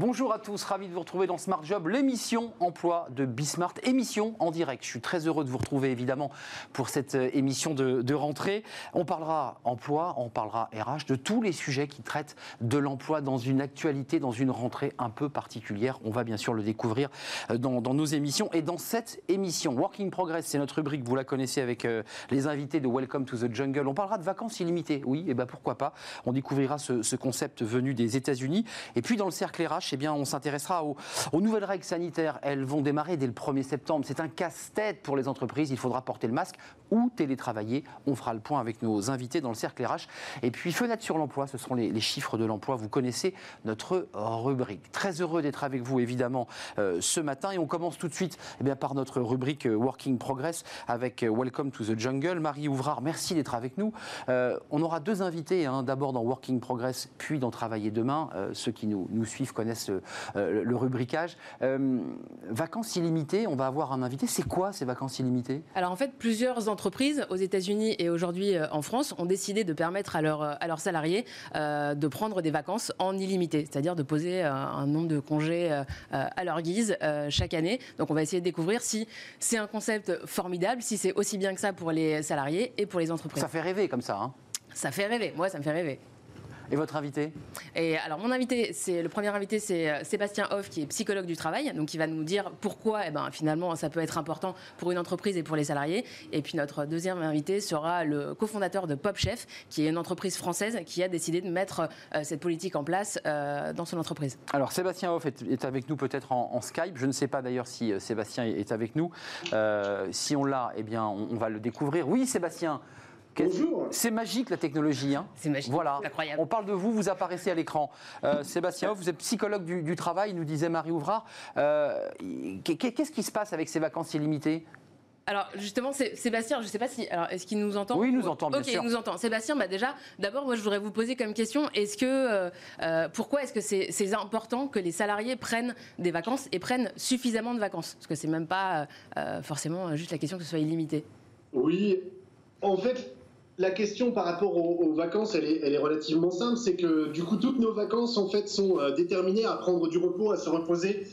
Bonjour à tous, ravi de vous retrouver dans Smart Job, l'émission emploi de Bismart, émission en direct. Je suis très heureux de vous retrouver évidemment pour cette euh, émission de, rentrée. On parlera emploi, on parlera RH, de tous les sujets qui traitent de l'emploi dans une actualité, dans une rentrée un peu particulière. On va bien sûr le découvrir euh, dans, nos émissions et dans cette émission. Working Progress, c'est notre rubrique, vous la connaissez avec euh, les invités de Welcome to the Jungle. On parlera de vacances illimitées, oui, et ben pourquoi pas. On découvrira ce, ce concept venu des États-Unis. Et puis dans le cercle RH, eh bien, on s'intéressera aux, nouvelles règles sanitaires. Elles vont démarrer dès le 1er septembre. C'est un casse-tête pour les entreprises. Il faudra porter le masque ou télétravailler. On fera le point avec nos invités dans le cercle RH. Et puis, fenêtre sur l'emploi, ce seront les, chiffres de l'emploi. Vous connaissez notre rubrique. Très heureux d'être avec vous, évidemment, euh, ce matin. Et on commence tout de suite eh bien, par notre rubrique euh, Working Progress avec euh, Welcome to the Jungle. Marie Ouvrard, merci d'être avec nous. on aura deux invités, hein. d'abord dans Working Progress, puis dans Travailler demain. ceux qui nous, nous suivent connaissent euh, le rubricage. Euh, vacances illimitées, on va avoir un invité. C'est quoi ces vacances illimitées? Alors en fait, plusieurs entreprises aux États-Unis et aujourd'hui euh, en France ont décidé de permettre à, à leurs salariés de prendre des vacances en illimité, c'est-à-dire de poser un nombre de congés à leur guise chaque année. Donc on va essayer de découvrir si c'est un concept formidable, si c'est aussi bien que ça pour les salariés et pour les entreprises. Ça fait rêver comme ça. Hein? Ça fait rêver, moi ça me fait rêver. Et votre invité Et alors mon invité, c'est le premier invité, c'est euh, Sébastien Hoff, qui est psychologue du travail, donc il va nous dire pourquoi, eh ben, finalement, ça peut être important pour une entreprise et pour les salariés. Et puis notre deuxième invité sera le cofondateur de Pop Chef, qui est une entreprise française qui a décidé de mettre euh, cette politique en place euh, dans son entreprise. Alors Sébastien Hoff est, avec nous peut-être en, Skype. Je ne sais pas d'ailleurs si Sébastien est avec nous. si on l'a, eh bien, on, on va le découvrir. Oui, Sébastien. Bonjour. C'est magique la technologie. Hein. C'est magique. Voilà. Incroyable. On parle de vous, vous apparaissez à l'écran. Euh, Sébastien, vous êtes psychologue du, travail, nous disait Marie Ouvrard. Euh, qu'est-ce qui se passe avec ces vacances illimitées? Alors justement, Sébastien, je ne sais pas si, alors est-ce qu'il nous entend? Oui, il nous entend bien sûr. Ok, il nous entend. Sébastien, bah déjà, d'abord, moi, je voudrais vous poser comme question est-ce que, euh, pourquoi est-ce que c'est important que les salariés prennent des vacances et prennent suffisamment de vacances? Parce que c'est même pas forcément juste la question que ce soit illimité. Oui, en fait, la question par rapport aux, vacances, elle est, relativement simple. C'est que du coup, toutes nos vacances en fait sont euh, déterminées à prendre du repos, à se reposer,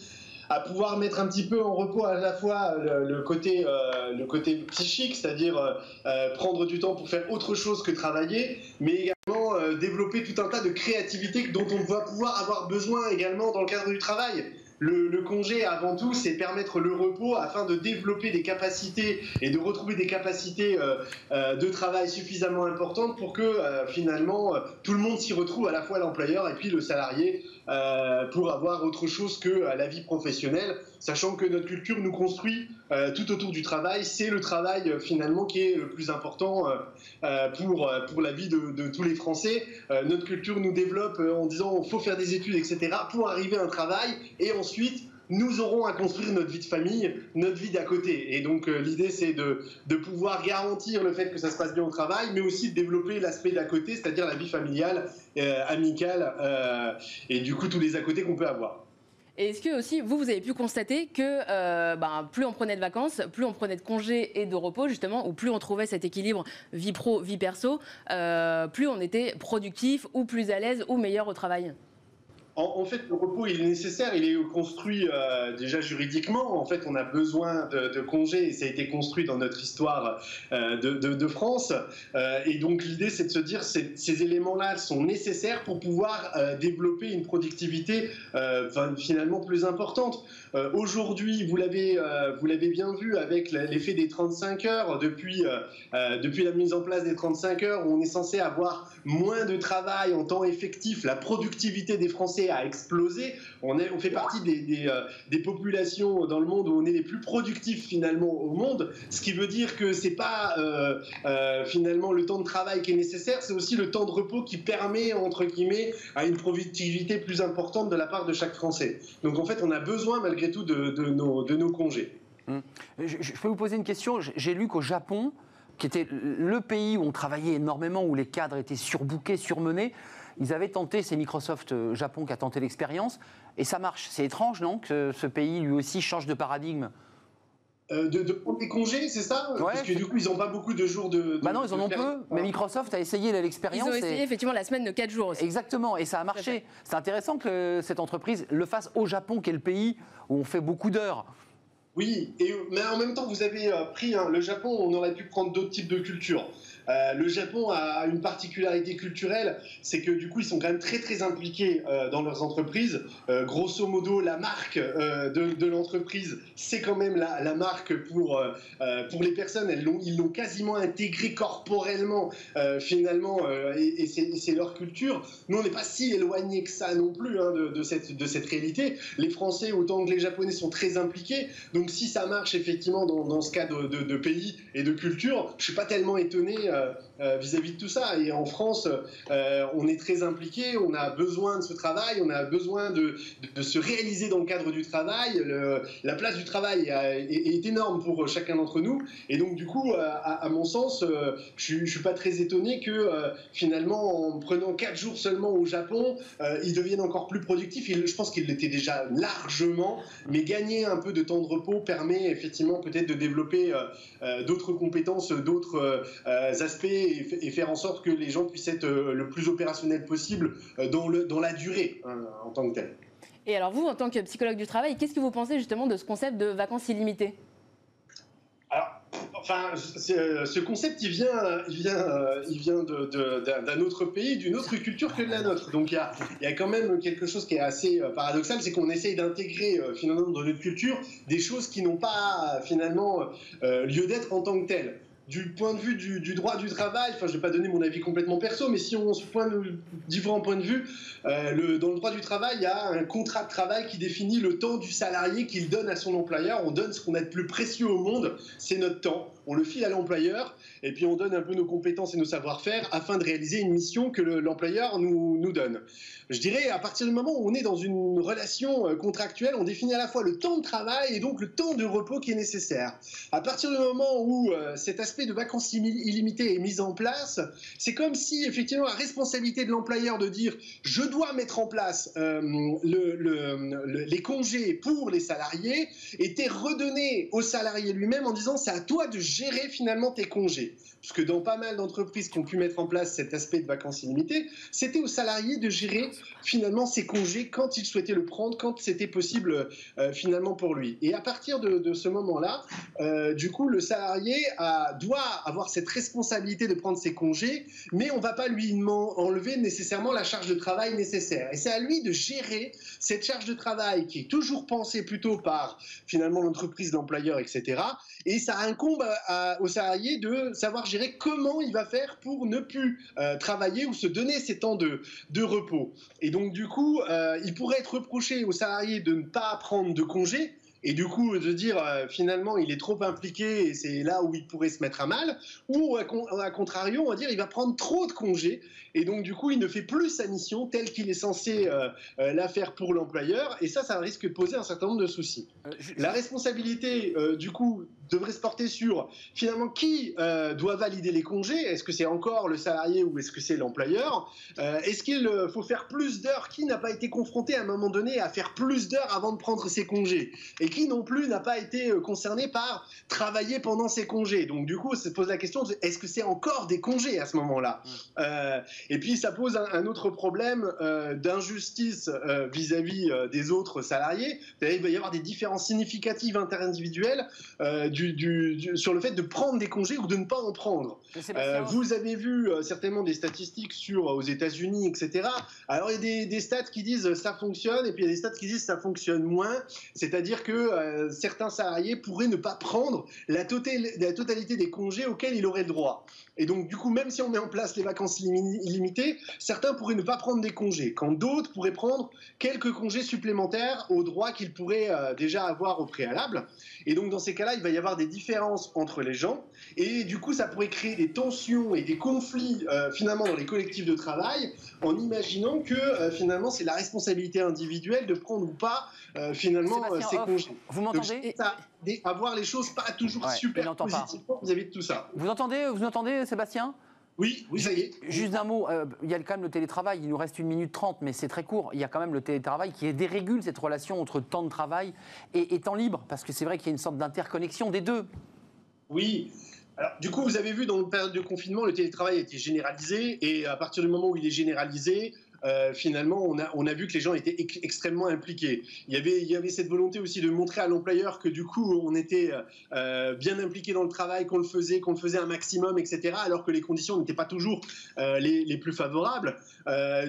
à pouvoir mettre un petit peu en repos à la fois le, côté, euh, le côté psychique, c'est-à-dire euh, prendre du temps pour faire autre chose que travailler, mais également développer tout un tas de créativité dont on va pouvoir avoir besoin également dans le cadre du travail. Le, congé, avant tout, c'est permettre le repos afin de développer des capacités et de retrouver des capacités euh, euh, de travail suffisamment importantes pour que euh, finalement tout le monde s'y retrouve, à la fois l'employeur et puis le salarié, pour avoir autre chose que la vie professionnelle, sachant que notre culture nous construit tout autour du travail. C'est le travail finalement qui est le plus important pour, pour la vie de, tous les Français. notre culture nous développe en disant faut faire des études, etc., pour arriver à un travail et ensuite, nous aurons à construire notre vie de famille, notre vie d'à côté. Et donc euh, l'idée, c'est de, pouvoir garantir le fait que ça se passe bien au travail, mais aussi de développer l'aspect d'à côté, c'est-à-dire la vie familiale, euh, amicale, euh, et du coup tous les à côté qu'on peut avoir. Et est-ce que aussi, vous, vous avez pu constater que ben, plus on prenait de vacances, plus on prenait de congés et de repos, justement, ou plus on trouvait cet équilibre vie pro, vie perso, plus on était productif ou plus à l'aise ou meilleur au travail? En, fait, le repos il est nécessaire, il est construit euh, déjà juridiquement. En fait, on a besoin de, congés et ça a été construit dans notre histoire euh, de, France. Euh, et donc, l'idée, c'est de se dire ces, ces éléments-là sont nécessaires pour pouvoir développer une productivité finalement plus importante. Aujourd'hui, vous l'avez vous l'avez bien vu avec l'effet des 35 heures depuis depuis la mise en place des 35 heures, on est censé avoir moins de travail en temps effectif. La productivité des Français a explosé. On, est, on fait partie des, euh, des, populations dans le monde où on est les plus productifs finalement au monde, ce qui veut dire que c'est pas euh, euh, finalement le temps de travail qui est nécessaire, c'est aussi le temps de repos qui permet entre guillemets à une productivité plus importante de la part de chaque Français. Donc en fait, on a besoin malgré tout de, nos, congés. Hum. Je, je peux vous poser une question. J'ai lu qu'au Japon, qui était le pays où on travaillait énormément, où les cadres étaient surbookés, surmenés, ils avaient tenté, c'est Microsoft euh, Japon qui a tenté l'expérience, et ça marche. C'est étrange, non, que ce pays lui aussi change de paradigme euh, de, prendre des congés, c'est ça? Parce que du coup, ils n'ont pas beaucoup de jours de. bah non, ils en ont peu. Mais Microsoft a essayé l'expérience. Ils ont essayé effectivement la semaine de 4 jours aussi. Exactement, et ça a marché. C'est intéressant que cette entreprise le fasse au Japon, qui est le pays où on fait beaucoup d'heures. Oui, et, mais en même temps, vous avez euh, pris hein, le Japon, on aurait pu prendre d'autres types de cultures. Euh, le Japon a une particularité culturelle, c'est que du coup, ils sont quand même très très impliqués euh, dans leurs entreprises. Euh, grosso modo, la marque de, l'entreprise, c'est quand même la, marque pour, pour les personnes. Ils l'ont quasiment intégré corporellement, finalement, et, c'est leur culture. Nous, on n'est pas si éloignés que ça non plus hein, de, cette, de cette réalité. Les Français, autant que les Japonais, sont très impliqués. Donc, si ça marche effectivement dans, ce cas de, de, pays et de culture, je suis pas tellement étonné euh, euh, vis-à-vis de tout ça. Et en France, euh, on est très impliqué, on a besoin de ce travail, on a besoin de, se réaliser dans le cadre du travail. la place du travail est, énorme pour chacun d'entre nous. Et donc, du coup, à, mon sens, je ne suis pas très étonné que finalement, en prenant 4 jours seulement au Japon, ils deviennent encore plus productifs. je pense qu'ils l'étaient déjà largement, mais gagner un peu de temps de repos permet effectivement peut-être de développer d'autres compétences, d'autres aspects et, faire en sorte que les gens puissent être euh, le plus opérationnel possible euh, dans, le, dans la durée hein, en tant que tel. Et alors vous, en tant que psychologue du travail, qu'est-ce que vous pensez justement de ce concept de vacances illimitées? Alors, enfin, euh, ce concept, il vient, il vient, il vient d'un autre pays, d'une autre culture que la nôtre. Donc, il y, a, il y a, quand même quelque chose qui est assez paradoxal, c'est qu'on essaye d'intégrer finalement dans notre culture des choses qui n'ont pas finalement lieu d'être en tant que telles du point de vue du, droit du travail, enfin je ne vais pas donner mon avis complètement perso, mais si on se pointe différents points de vue, euh, dans le droit du travail, il y a un contrat de travail qui définit le temps du salarié qu'il donne à son employeur. On donne ce qu'on a de plus précieux au monde, c'est notre temps. On le file à l'employeur et puis on donne un peu nos compétences et nos savoir-faire afin de réaliser une mission que l'employeur nous, donne. Je dirais, à partir du moment où on est dans une relation euh, contractuelle, on définit à la fois le temps de travail et donc le temps de repos qui est nécessaire. À partir du moment où euh, cet aspect de vacances illimitées est mis en place, c'est comme si effectivement la responsabilité de l'employeur de dire je dois mettre en place euh, le, les congés pour les salariés était redonnée au salarié lui-même en disant c'est à toi de gérer finalement tes congés. Parce que dans pas mal d'entreprises qui ont pu mettre en place cet aspect de vacances illimitées, c'était aux salariés de gérer finalement ses congés quand il souhaitait le prendre, quand c'était possible euh, finalement pour lui. Et à partir de, ce moment-là, euh, du coup, le salarié doit avoir cette responsabilité de prendre ses congés, mais on ne va pas lui enlever nécessairement la charge de travail nécessaire. Et c'est à lui de gérer cette charge de travail qui est toujours pensée plutôt par finalement l'entreprise, l'employeur, etc. Et ça incombe aux salariés de savoir gérer comment il va faire pour ne plus euh, travailler ou se donner ces temps de, de repos. Et donc, du coup, euh, il pourrait être reproché aux salariés de ne pas prendre de congé, et du coup de dire euh, finalement il est trop impliqué et c'est là où il pourrait se mettre à mal, ou à, contrario on va dire il va prendre trop de congés et donc du coup il ne fait plus sa mission telle qu'il est censé euh, la faire pour l'employeur et ça ça risque de poser un certain nombre de soucis. La responsabilité du coup devrait se porter sur finalement qui euh, doit valider les congés? Est-ce que c'est encore le salarié ou est-ce que c'est l'employeur? Euh, Est-ce qu'il euh, faut faire plus d'heures? Qui n'a pas été confronté à un moment donné à faire plus d'heures avant de prendre ses congés? Et qui non plus n'a pas été concerné par travailler pendant ses congés? Donc du coup, ça pose la question est-ce que c'est encore des congés à ce moment-là? Et puis ça pose un, autre problème d'injustice vis-à-vis des autres salariés. Il va y avoir des différences significatives interindividuelles sur le fait de prendre des congés ou de ne pas en prendre. Euh, vous avez vu euh, certainement des statistiques sur euh, aux États-Unis, etc. Alors il y a des, des, stats qui disent ça fonctionne et puis il y a des stats qui disent ça fonctionne moins. C'est-à-dire que certains salariés pourraient ne pas prendre la, la totalité des congés auxquels il aurait le droit. Et donc, du coup, même si on met en place les vacances illimitées, certains pourraient ne pas prendre des congés, quand d'autres pourraient prendre quelques congés supplémentaires aux droits qu'ils pourraient déjà avoir au préalable. Et donc, dans ces cas-là, il va y avoir des différences entre les gens. Et du coup, ça pourrait créer des tensions et des conflits euh, finalement dans les collectifs de travail en imaginant que euh, finalement, c'est la responsabilité individuelle de prendre ou pas euh, finalement ces congés. Vous m'entendez? Avoir les choses pas toujours super positivement vis-à-vis de tout ça. Vous entendez, vous entendez Sébastien? Oui, oui, ça y est. Juste un mot, euh, il y a quand même le télétravail, il nous reste une minute trente, mais c'est très court. Il y a quand même le télétravail qui dérégule cette relation entre temps de travail et, et temps libre, parce que c'est vrai qu'il y a une sorte d'interconnexion des deux. Oui. Alors, du coup, vous avez vu, dans le période de confinement, le télétravail a été généralisé, et à partir du moment où il est généralisé, euh, finalement, on a, on a, vu que les gens étaient extrêmement impliqués. Il y, avait, il y avait cette volonté aussi de montrer à l'employeur que du coup, on était euh, bien impliqué dans le travail, qu'on le faisait, qu'on le faisait un maximum, etc., alors que les conditions n'étaient pas toujours euh, les, les, plus favorables.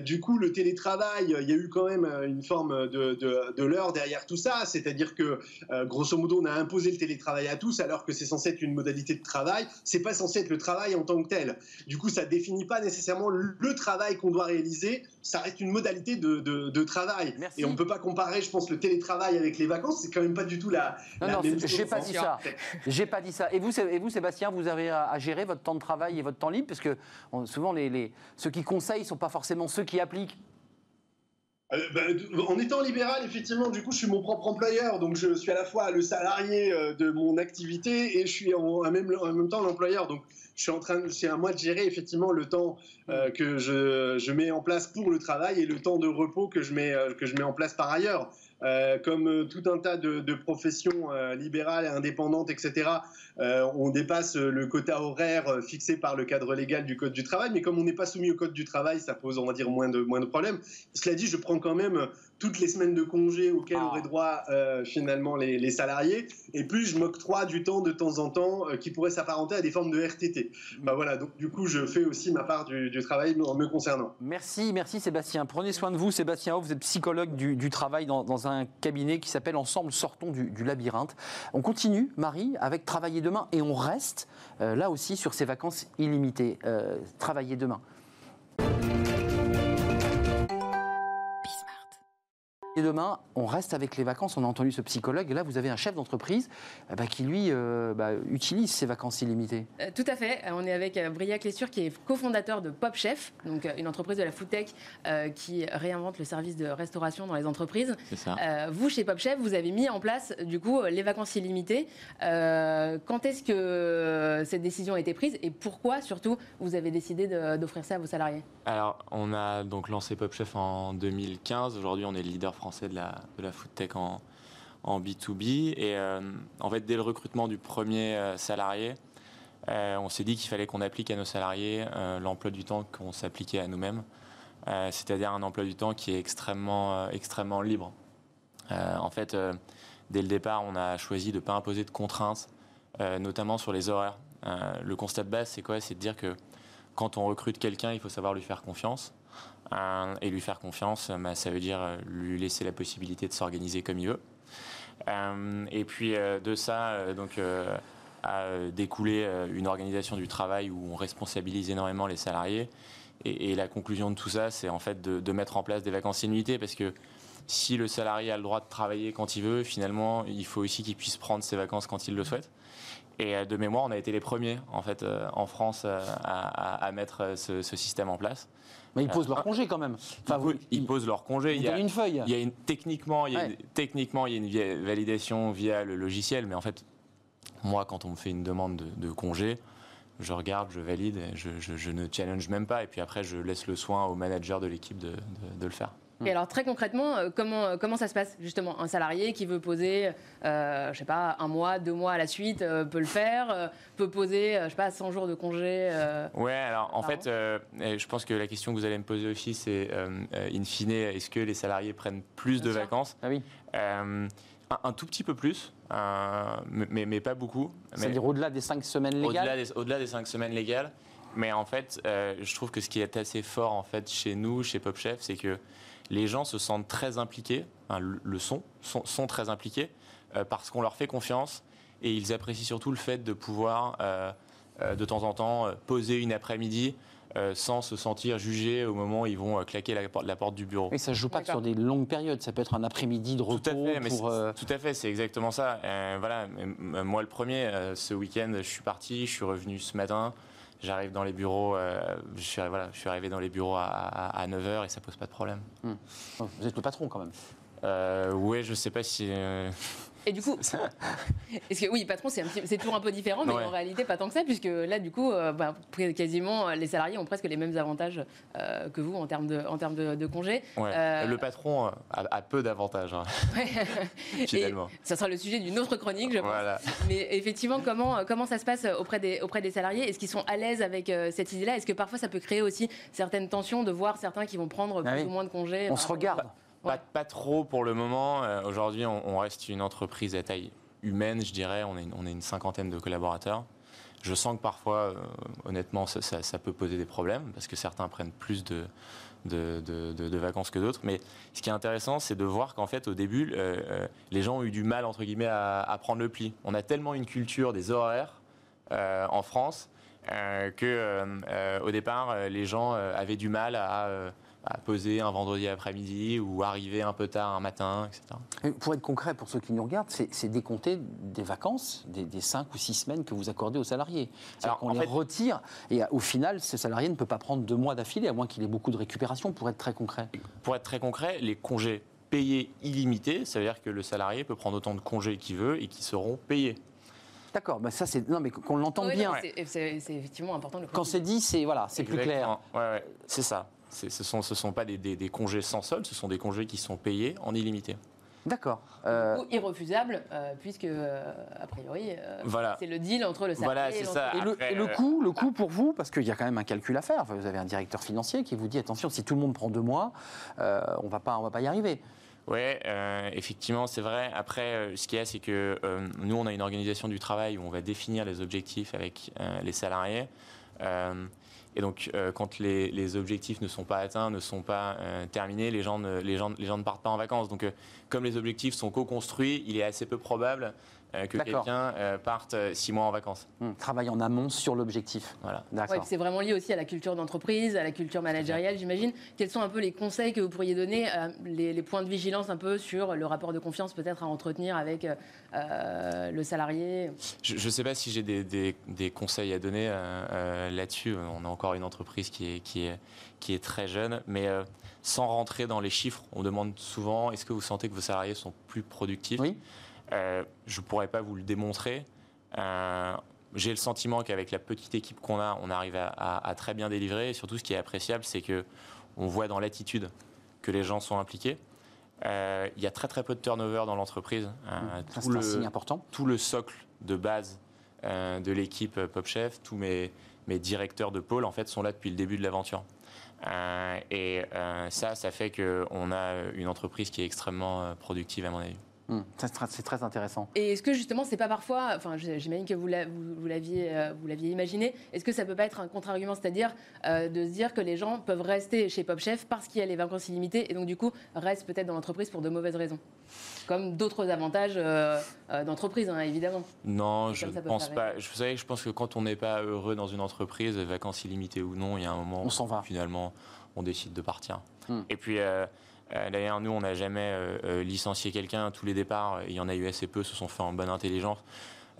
Du coup, le télétravail, il y a eu quand même une forme de, de, de leurre derrière tout ça, c'est-à-dire que, grosso modo, on a imposé le télétravail à tous, alors que c'est censé être une modalité de travail. C'est pas censé être le travail en tant que tel. Du coup, ça définit pas nécessairement le travail qu'on doit réaliser ça reste une modalité de, de, de travail. Merci. Et on ne peut pas comparer, je pense, le télétravail avec les vacances. C'est quand même pas du tout la, non, la non, même J'ai pas dit ça. J'ai pas dit ça. Et vous, et vous, Sébastien, vous avez à, à, gérer votre temps de travail et votre temps libre? Parce que on, souvent, les, les, ceux qui conseillent ne sont pas forcément ceux qui appliquent. Euh, ben, en étant libéral, effectivement, du coup, je suis mon propre employeur, donc je suis à la fois le salarié euh, de mon activité et je suis en, en, même, en même temps l'employeur. Donc, je suis en train, c'est à moi de gérer effectivement le temps euh, que je, je, mets en place pour le travail et le temps de repos que je mets, que je mets en place par ailleurs. Euh, comme tout un tas de, de professions euh, libérales et indépendantes, etc., euh, on dépasse le quota horaire fixé par le cadre légal du Code du travail, mais comme on n'est pas soumis au Code du travail, ça pose, on va dire, moins de, moins de problèmes. Cela dit, je prends quand même toutes les semaines de congé auxquelles ah. auraient droit euh, finalement les, les, salariés, et plus je m'octroie du temps de temps en temps euh, qui pourrait s'apparenter à des formes de RTT. Bah voilà, donc du coup je fais aussi ma part du, du travail me concernant. Merci, merci Sébastien. Prenez soin de vous, Sébastien. Vous êtes psychologue du, du travail dans, dans, un cabinet qui s'appelle Ensemble sortons du, du, labyrinthe. On continue, Marie, avec Travailler demain, et on reste euh, là aussi sur ces vacances illimitées. Euh, travailler demain. Et demain, on reste avec les vacances. On a entendu ce psychologue. Et là, vous avez un chef d'entreprise euh, bah, qui, lui, euh, bah, utilise ses vacances illimitées. Euh, tout à fait. On est avec Briac Lessure, qui est cofondateur de Pop Chef, donc une entreprise de la foodtech euh, qui réinvente le service de restauration dans les entreprises. Ça. vous, chez Pop Chef, vous avez mis en place, du coup, les vacances illimitées. quand est-ce que cette décision a été prise et pourquoi, surtout, vous avez décidé d'offrir ça à vos salariés? Alors, on a donc lancé Pop Chef en 2015. Aujourd'hui, on est le leader français de la, de food tech en, en B2B. Et euh, en fait, dès le recrutement du premier euh, salarié, euh, on s'est dit qu'il fallait qu'on applique à nos salariés l'emploi du temps qu'on s'appliquait à nous-mêmes, c'est-à-dire un emploi du temps qui est extrêmement, extrêmement libre. en fait, dès le départ, on a choisi de ne pas imposer de contraintes, notamment sur les horaires. le constat de base, c'est quoi? C'est de dire que quand on recrute quelqu'un, il faut savoir lui faire confiance. Euh, et lui faire confiance, bah, ça veut dire lui laisser la possibilité de s'organiser comme il veut. Euh, et puis euh, de ça, donc a découlé une organisation du travail où on responsabilise énormément les salariés. Et, la conclusion de tout ça, c'est en fait de, de, mettre en place des vacances illimitées parce que si le salarié a le droit de travailler quand il veut, finalement, il faut aussi qu'il puisse prendre ses vacances quand il le souhaite. Et de mémoire, on a été les premiers en fait en France à, à, à mettre ce, ce, système en place. Mais ils posent leur congé quand même. Enfin, ils, ils, posent leur congé. Il y a une feuille. Il y a une, techniquement, il y a une, techniquement, il y a une validation via le logiciel, mais en fait, moi, quand on me fait une demande de, de congé, je regarde, je valide, je, je, je, ne challenge même pas, et puis après, je laisse le soin au manager de l'équipe de, de, le faire. Et alors très concrètement, comment, comment ça se passe justement? Un salarié qui veut poser, euh, je sais pas, un mois, deux mois à la suite, euh, peut le faire, euh, peut poser, je sais pas, 100 jours de congé. ouais, alors en fait, je pense que la question que vous allez me poser aussi, c'est in fine, est-ce que les salariés prennent plus Bien de sûr. vacances? Ah oui. un, un, tout petit peu plus, mais, mais, pas beaucoup. C'est-à-dire au-delà des cinq semaines légales? Au-delà des, au-delà des cinq semaines légales. Mais en fait, je trouve que ce qui est assez fort en fait chez nous, chez Pop Chef, c'est que les gens se sentent très impliqués, enfin, le sont, sont, sont, très impliqués, euh, parce qu'on leur fait confiance et ils apprécient surtout le fait de pouvoir, euh, euh, de temps en temps, poser une après-midi sans se sentir jugé au moment où ils vont claquer la, porte, la porte du bureau. Et ça ne joue pas que sur des longues périodes, ça peut être un après-midi de repos. Tout à fait, pour, euh... tout à fait c'est exactement ça. voilà, moi le premier, ce week-end, je suis parti, je suis revenu ce matin. J'arrive dans les bureaux, euh, je, suis, voilà, je suis arrivé dans les bureaux à, à, à 9h et ça pose pas de problème. Hum. Vous êtes le patron quand même Euh, ouais, je sais pas si. euh, Et du coup, est-ce que oui, patron, c'est un petit- c'est toujours un peu différent, mais Ouais. en réalité pas tant que ça, puisque là, du coup, euh, bah, près- quasiment, euh, les salariés ont presque les mêmes avantages euh, que vous en termes de, en termes de, de congés. ouais. Euh, Le patron a, a peu d'avantages, hein, Et finalement. ça sera le sujet d'une autre chronique, je pense. Voilà. Mais effectivement, comment, comment ça se passe auprès des, auprès des salariés? Est-ce qu'ils sont à l'aise avec euh, cette idée-là? Est-ce que parfois ça peut créer aussi certaines tensions de voir certains qui vont prendre Ah plus oui. ou moins de congés On se regarde. Pas, trop pour le moment. Euh, Aujourd'hui, on, reste une entreprise à taille humaine, je dirais. On est, une- cinquantaine de collaborateurs. Je sens que parfois, euh, honnêtement, ça, peut poser des problèmes parce que certains prennent plus de, vacances que d'autres. Mais ce qui est intéressant, c'est de voir qu'en fait, au début, euh, les gens ont eu du mal, entre guillemets, à, prendre le pli. On a tellement une culture des horaires en France euh, que, au départ, les gens avaient du mal à, à poser un vendredi après-midi ou arriver un peu tard un matin, etc. Et Pour être concret, pour ceux qui nous regardent, c'est c'est décompter des vacances, des, des 5 ou 6 semaines que vous accordez aux salariés. C'est-à-dire Alors, qu'on en les fait- retire et au final, ce salarié ne peut pas prendre deux mois d'affilée, à moins qu'il ait beaucoup de récupération, pour être très concret. Pour être très concret, les congés payés illimités, ça veut dire que le salarié peut prendre autant de congés qu'il veut et qui seront payés. D'accord, mais ça c'est non mais qu'on l'entende Oui, bien. non, c'est- C'est c'est effectivement important le Quand c'est dit, c'est voilà, c'est plus clair. Ouais, c'est ça. Ce ne sont, ce sont pas des, des- des congés sans solde, ce sont des congés qui sont payés en illimité. D'accord. Euh, Ou irrefusable, euh, puisque, euh, a priori, euh, Voilà. c'est le deal entre le salarié Voilà, et ça. et, le, Après, et le coût, le coût pour vous, parce qu'il y a quand même un calcul à faire. Vous avez un directeur financier qui vous dit attention, si tout le monde prend deux mois, euh, on va pas, on va pas y arriver. Oui, effectivement, c'est vrai. Après, euh, ce qu'il y a, c'est que euh, nous, on a une organisation du travail où on va définir les objectifs avec euh, les salariés. Et donc, euh, quand les, objectifs ne sont pas atteints, ne sont pas euh, terminés, les gens, ne, partent pas en vacances. Donc, euh, comme les objectifs sont co-construits, il est assez peu probable que D'accord. quelqu'un euh, parte euh, six mois en vacances. Hum, travail en amont sur l'objectif. Voilà. D'accord. c'est vraiment lié aussi à la culture d'entreprise, à la culture managériale, j'imagine. Quels sont un peu les conseils que vous pourriez donner, euh, les, les points de vigilance un peu sur le rapport de confiance peut-être à entretenir avec euh, euh, le salarié? Je ne sais pas si j'ai des, des- des conseils à donner euh, euh, là-dessus. On a encore une entreprise qui est, qui est, qui est très jeune, mais euh, sans rentrer dans les chiffres, on demande souvent est-ce que vous sentez que vos salariés sont plus productifs? Oui. Euh, Je ne pourrais pas vous le démontrer. Euh, j'ai le sentiment qu'avec la petite équipe qu'on a, on arrive à, à- à très bien délivrer. Et surtout, ce qui est appréciable, c'est que on voit dans l'attitude que les gens sont impliqués. Euh, Il y a très très peu de turnover dans l'entreprise. Ça, tout c'est un le- signe important. tout le socle de base de l'équipe Pop Chef, tous mes, mes directeurs de pôle en fait sont là depuis le début de l'aventure. Et ça, ça fait qu'on a une entreprise qui est extrêmement productive à mon avis. Ça, c'est très- intéressant. Et est-ce que justement, c'est pas parfois, enfin, j'imagine que vous l'a- vous- vous l'aviez, euh, vous l'aviez imaginé. Est-ce que ça peut pas être un contre-argument, c'est-à-dire euh, de se dire que les gens peuvent rester chez Pop Chef parce qu'il y a les vacances illimitées et donc du coup restent peut-être dans l'entreprise pour de mauvaises raisons, comme d'autres avantages euh, euh, d'entreprise, hein, évidemment. Non, je peut pense pas. Je, vous savez, je pense que quand on n'est pas heureux dans une entreprise, vacances illimitées ou non, il y a un moment On s'en va. finalement on décide de partir. Hmm. Et puis d'ailleurs, nous, on n'a jamais euh, euh, licencié quelqu'un. Tous les départs, euh, il y en a eu assez peu, se sont faits en bonne intelligence.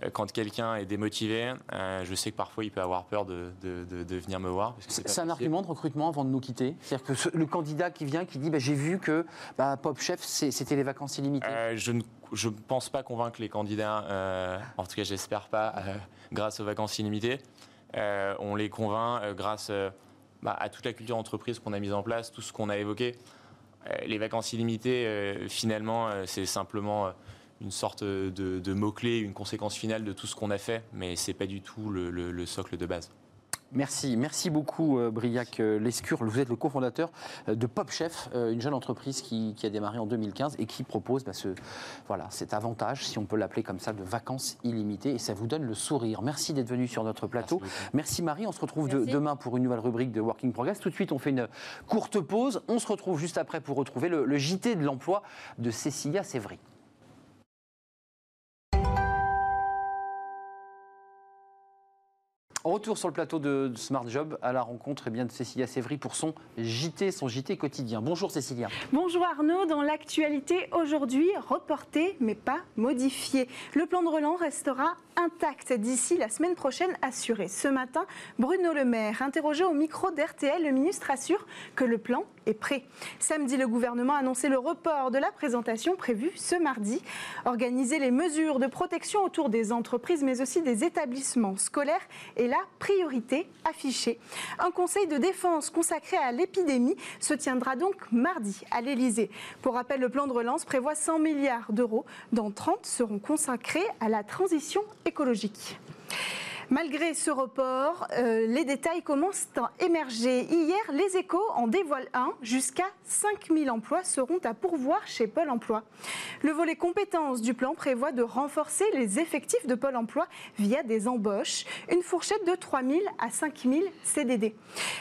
Euh, Quand quelqu'un est démotivé, euh, je sais que parfois il peut avoir peur de, de- de- de venir me voir. C'est un argument de recrutement avant de nous quitter. C'est-à-dire que ce- le candidat qui vient, qui dit bah, j'ai vu que bah, Pop Chef, c'était les vacances illimitées. Euh, je ne je pense pas convaincre les candidats, euh, en tout cas j'espère pas, euh, grâce aux vacances illimitées. Euh, on les convainc euh, grâce euh, bah, à toute la culture d'entreprise qu'on a mise en place, tout ce qu'on a évoqué. Euh, les vacances illimitées, euh, finalement, euh, c'est simplement une sorte de, mot-clé, une conséquence finale de tout ce qu'on a fait, mais c'est pas du tout le socle de base. Merci, merci beaucoup euh, Briac euh, Lescure. Vous êtes le cofondateur euh, de Pop Chef, euh, une jeune entreprise qui, qui a démarré en 2015 et qui propose bah, ce, voilà, cet avantage, si on peut l'appeler comme ça, de vacances illimitées. Et ça vous donne le sourire. Merci d'être venu sur notre plateau. Merci Marie, on se retrouve de- demain pour une nouvelle rubrique de Working Progress. Tout de suite, on fait une courte pause. On se retrouve juste après pour retrouver le, le JT de l'emploi de Cécilia Sévry. Retour sur le plateau de Smart Job à la rencontre eh bien, de Cécilia Sévry pour son JT, son JT quotidien. Bonjour Cécilia. Bonjour Arnaud, dans l'actualité aujourd'hui, reporté mais pas modifié. Le plan de relance restera intacte d'ici la semaine prochaine assurée. Ce matin, Bruno Le Maire, interrogé au micro d'RTL, le ministre assure que le plan est prêt. Samedi, le gouvernement a annoncé le report de la présentation prévue ce mardi. Organiser les mesures de protection autour des entreprises, mais aussi des établissements scolaires est la priorité affichée. Un conseil de défense consacré à l'épidémie se tiendra donc mardi à l'Elysée. Pour rappel, le plan de relance prévoit 100 milliards d'euros, dont 30 seront consacrés à la transition écologique. Malgré ce report, euh, les détails commencent à émerger. Hier, les échos en dévoilent un. Jusqu'à 5000 emplois seront à pourvoir chez Pôle emploi. Le volet compétences du plan prévoit de renforcer les effectifs de Pôle emploi via des embauches, une fourchette de 3000 à 5000 CDD.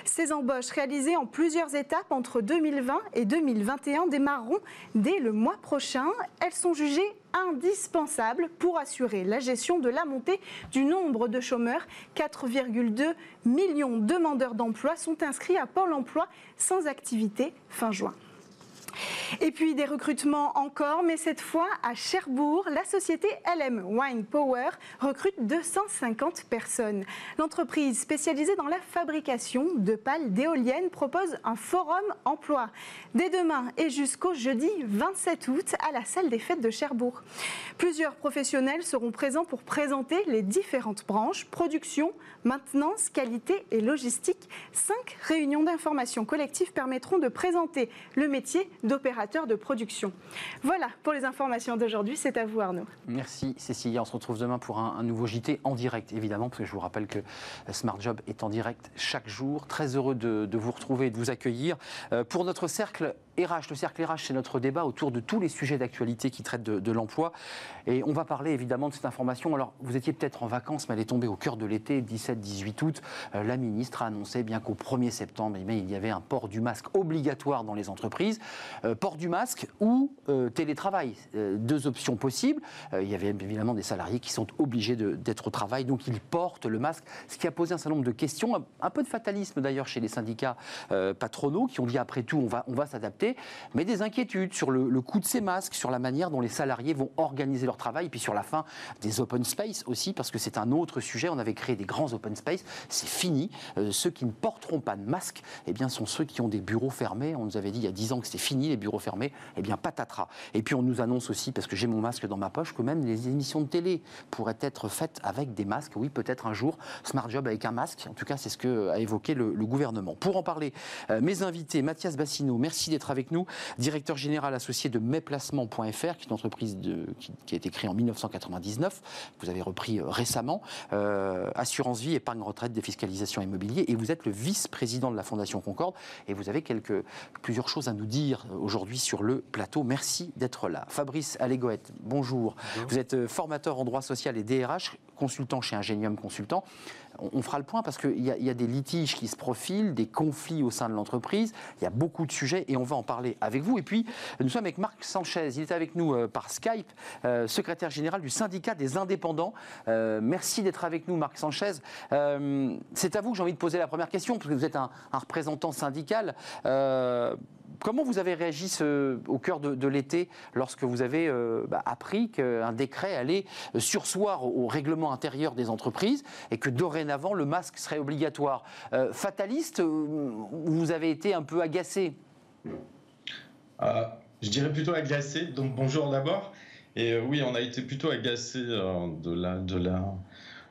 Ces embauches réalisées en plusieurs étapes entre 2020 et 2021 démarreront dès le mois prochain. Elles sont jugées indispensable pour assurer la gestion de la montée du nombre de chômeurs. 4,2 millions de demandeurs d'emploi sont inscrits à Pôle emploi sans activité fin juin. Et puis des recrutements encore, mais cette fois à Cherbourg, la société LM Wine Power recrute 250 personnes. L'entreprise spécialisée dans la fabrication de pales d'éoliennes propose un forum emploi dès demain et jusqu'au jeudi 27 août à la salle des fêtes de Cherbourg. Plusieurs professionnels seront présents pour présenter les différentes branches production, maintenance, qualité et logistique. Cinq réunions d'information collective permettront de présenter le métier d'opérateur de production. Voilà pour les informations d'aujourd'hui. C'est à vous Arnaud. Merci Cécilia. On se retrouve demain pour un, nouveau JT en direct, évidemment, parce que je vous rappelle que Smart Job est en direct chaque jour. Très heureux de, vous retrouver et de vous accueillir. Euh, pour notre cercle RH, le cercle RH, c'est notre débat autour de tous les sujets d'actualité qui traitent de, l'emploi. Et on va parler évidemment de cette information. Alors, vous étiez peut-être en vacances, mais elle est tombée au cœur de l'été, 17-18 août. Euh, la ministre a annoncé bien qu'au 1er septembre, eh il y avait un port du masque obligatoire dans les entreprises. Euh, port du masque ou euh, télétravail. deux options possibles. il y avait évidemment des salariés qui sont obligés d'être au travail, donc ils portent le masque, ce qui a posé un certain nombre de questions, un, peu de fatalisme d'ailleurs chez les syndicats patronaux qui ont dit après tout, on va, on va s'adapter mais des inquiétudes sur le, coût de ces masques, sur la manière dont les salariés vont organiser leur travail, puis sur la fin des open space aussi, parce que c'est un autre sujet. On avait créé des grands open space, c'est fini. Euh, ceux qui ne porteront pas de masque, eh bien, sont ceux qui ont des bureaux fermés. On nous avait dit il y a 10 ans que c'était fini les bureaux fermés. Eh bien, patatras. Et puis on nous annonce aussi, parce que j'ai mon masque dans ma poche, que même les émissions de télé pourraient être faites avec des masques. Oui, peut-être un jour, Smart Job avec un masque. En tout cas, c'est ce que a évoqué le, gouvernement. Pour en parler, euh, mes invités, Mathias Bassino, merci d'être avec avec nous, directeur général associé de mesplacements.fr, qui est une entreprise qui, a été créée en 1999, vous avez repris euh, récemment, euh, assurance vie, épargne retraite, défiscalisation immobilier, et vous êtes le vice-président de la Fondation Concorde, et vous avez quelques, plusieurs choses à nous dire euh, aujourd'hui sur le plateau. Merci d'être là. Fabrice Allégoët, bonjour. bonjour. Vous êtes formateur en droit social et DRH, consultant chez Ingenium Consultant on fera le point parce qu'il y, a des litiges qui se profilent, des conflits au sein de l'entreprise. Il y a beaucoup de sujets et on va en parler avec vous. Et puis, nous sommes avec Marc Sanchez. Il est avec nous euh, par Skype, euh, secrétaire général du syndicat des indépendants. Euh, merci d'être avec nous, Marc Sanchez. C'est à vous que j'ai envie de poser la première question parce que vous êtes un, un représentant syndical. Comment vous avez réagi au cœur de, l'été lorsque vous avez euh, bah, appris qu'un décret allait sursoir au, règlement intérieur des entreprises et que dorénavant le masque serait obligatoire? Euh, Fataliste, euh, vous avez été un peu agacé? Je dirais plutôt agacé, donc bonjour d'abord. Et oui, on a été plutôt agacé de la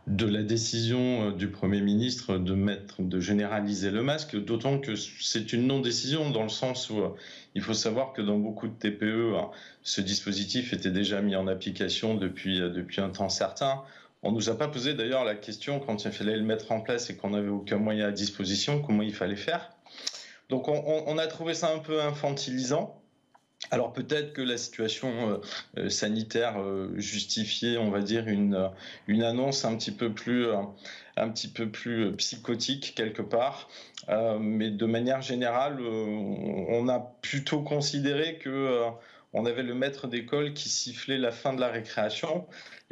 de la décision euh, du Premier ministre de mettre, de généraliser le masque, d'autant que c'est une non-décision dans le sens où euh, il faut savoir que dans beaucoup de TPE, hein, ce dispositif était déjà mis en application depuis, euh, depuis un temps certain. On nous a pas posé d'ailleurs la question quand il fallait le mettre en place et qu'on n'avait aucun moyen à disposition, comment il fallait faire. Donc on a trouvé ça un peu infantilisant. Alors peut-être que la situation euh, euh, sanitaire euh, justifiait, on va dire, une, une annonce un petit peu plus, un petit peu plus psychotique quelque part, mais de manière générale, on a plutôt considéré que on avait le maître d'école qui sifflait la fin de la récréation.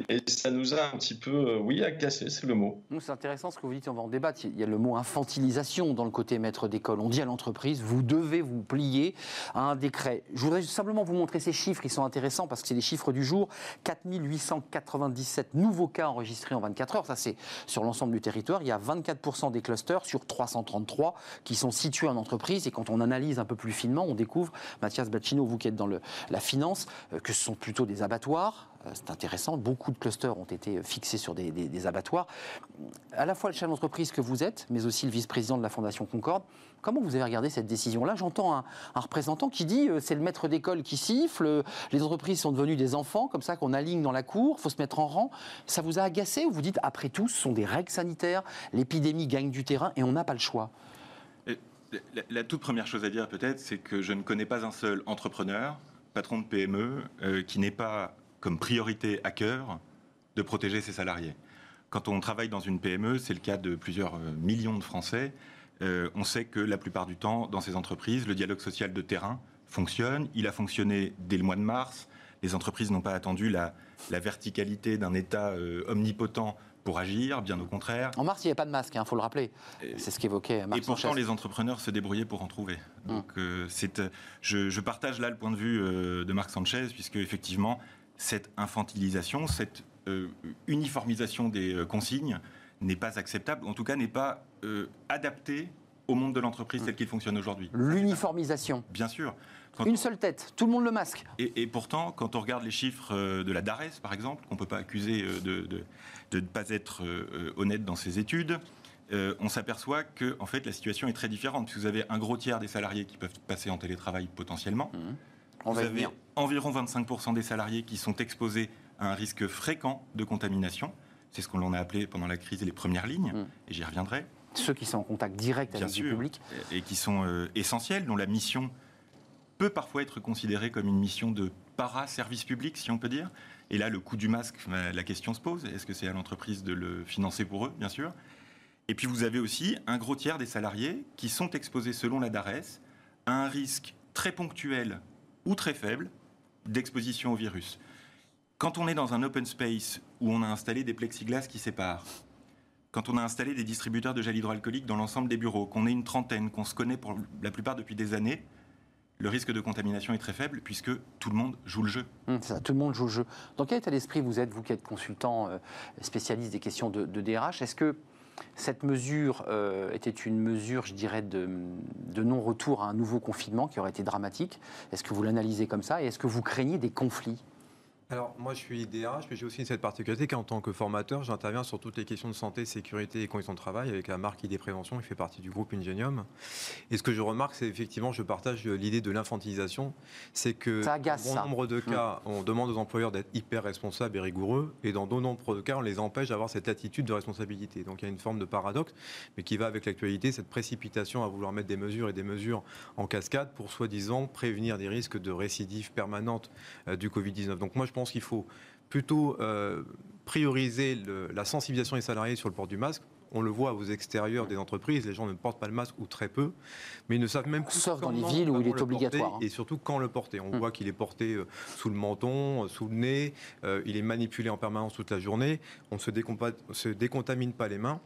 Et ça nous a un petit peu, euh, oui, agacé, c'est le mot. C'est intéressant ce que vous dites, on va en débattre. Il y a le mot infantilisation dans le côté maître d'école. On dit à l'entreprise, vous devez vous plier à un décret. Je voudrais simplement vous montrer ces chiffres, ils sont intéressants parce que c'est les chiffres du jour. 4897 nouveaux cas enregistrés en 24 heures, ça c'est sur l'ensemble du territoire. Il y a 24% des clusters sur 333 qui sont situés en entreprise. Et quand on analyse un peu plus finement, on découvre, Mathias Bacchino, vous qui êtes dans le, la finance, euh, que ce sont plutôt des abattoirs, euh, c'est intéressant. Beaucoup de clusters ont été fixés sur des, abattoirs. À la fois le chef d'entreprise que vous êtes, mais aussi le vice-président de la Fondation Concorde. Comment vous avez regardé cette décision-là? J'entends un, représentant qui dit euh, c'est le maître d'école qui siffle, les entreprises sont devenues des enfants, comme ça qu'on aligne dans la cour, il faut se mettre en rang. Ça vous a agacé ou vous dites après tout, ce sont des règles sanitaires, l'épidémie gagne du terrain et on n'a pas le choix? La, toute première chose à dire peut-être, c'est que je ne connais pas un seul entrepreneur, patron de PME, euh, qui n'ait pas comme priorité à cœur de protéger ses salariés. Quand on travaille dans une PME, c'est le cas de plusieurs euh, millions de Français, euh, on sait que la plupart du temps, dans ces entreprises, le dialogue social de terrain fonctionne. Il a fonctionné dès le mois de mars. Les entreprises n'ont pas attendu la, verticalité d'un État omnipotent pour agir, bien au contraire. En mars, il n'y avait pas de masque, il hein, faut le rappeler. C'est ce qu'évoquait Marc Et pourtant, les entrepreneurs se débrouillaient pour en trouver. Hum. Donc, c'est, je, je, partage là le point de vue de Marc Sanchez, puisque effectivement, cette infantilisation, cette euh, uniformisation des euh, consignes n'est pas acceptable, en tout cas n'est pas euh, adaptée au monde de l'entreprise tel qu'il fonctionne aujourd'hui. L'uniformisation. Bien sûr. Une seule tête, tout le monde le masque. Et, pourtant, quand on regarde les chiffres de la DARES, par exemple, qu'on ne peut pas accuser de, ne pas être honnête dans ses études, on s'aperçoit que en fait, la situation est très différente. Vous avez un gros tiers des salariés qui peuvent passer en télétravail potentiellement. Mmh. Vous avez environ 25% des salariés qui sont exposés à un risque fréquent de contamination. C'est ce qu'on l'on a appelé pendant la crise les premières lignes, mm. et j'y reviendrai. Ceux qui sont en contact direct avec le public. Et qui sont euh, essentiels, dont la mission peut parfois être considérée comme une mission de para-service public, si on peut dire. Et là, le coût du masque, la question se pose. Est-ce que c'est à l'entreprise de le financer pour eux, bien sûr? Et puis vous avez aussi un gros tiers des salariés qui sont exposés, selon la DARES, à un risque très ponctuel ou très faible d'exposition au virus. Quand on est dans un open space où on a installé des plexiglas qui séparent, quand on a installé des distributeurs de gel hydroalcoolique dans l'ensemble des bureaux, qu'on est une trentaine, qu'on se connaît pour la plupart depuis des années, le risque de contamination est très faible puisque tout le monde joue le jeu. Hum, tout le monde joue le jeu. Dans quel état d'esprit vous êtes, vous qui êtes consultant euh, spécialiste des questions de, de DRH Est-ce que cette mesure euh, était une mesure, je dirais, de, non-retour à un nouveau confinement qui aurait été dramatique? Est-ce que vous l'analysez comme ça? Et est-ce que vous craignez des conflits? Alors, moi, je suis DRH, mais j'ai aussi cette particularité qu'en tant que formateur, j'interviens sur toutes les questions de santé, sécurité et conditions de travail avec la marque ID Prévention, qui fait partie du groupe Ingenium. Et ce que je remarque, c'est effectivement, je partage l'idée de l'infantilisation. C'est que dans bon nombre de cas, mm. on demande aux employeurs d'être hyper responsables et rigoureux, et dans de nombreux cas, on les empêche d'avoir cette attitude de responsabilité. Donc, il y a une forme de paradoxe, mais qui va avec l'actualité, cette précipitation à vouloir mettre des mesures et des mesures en cascade pour soi-disant prévenir des risques de récidive permanente euh, du Covid-19. Donc, moi, je pense qu'il faut plutôt euh, prioriser la sensibilisation des salariés sur le port du masque. On le voit aux extérieurs des entreprises, les gens ne portent pas le masque ou très peu, mais ils ne savent même plus. Sauf dans les villes où il est obligatoire. Hein. Et surtout quand le porter. On hum. voit qu'il est porté euh, sous le menton, euh, sous le nez, il est manipulé en permanence toute la journée, on ne se décontamine pas les mains.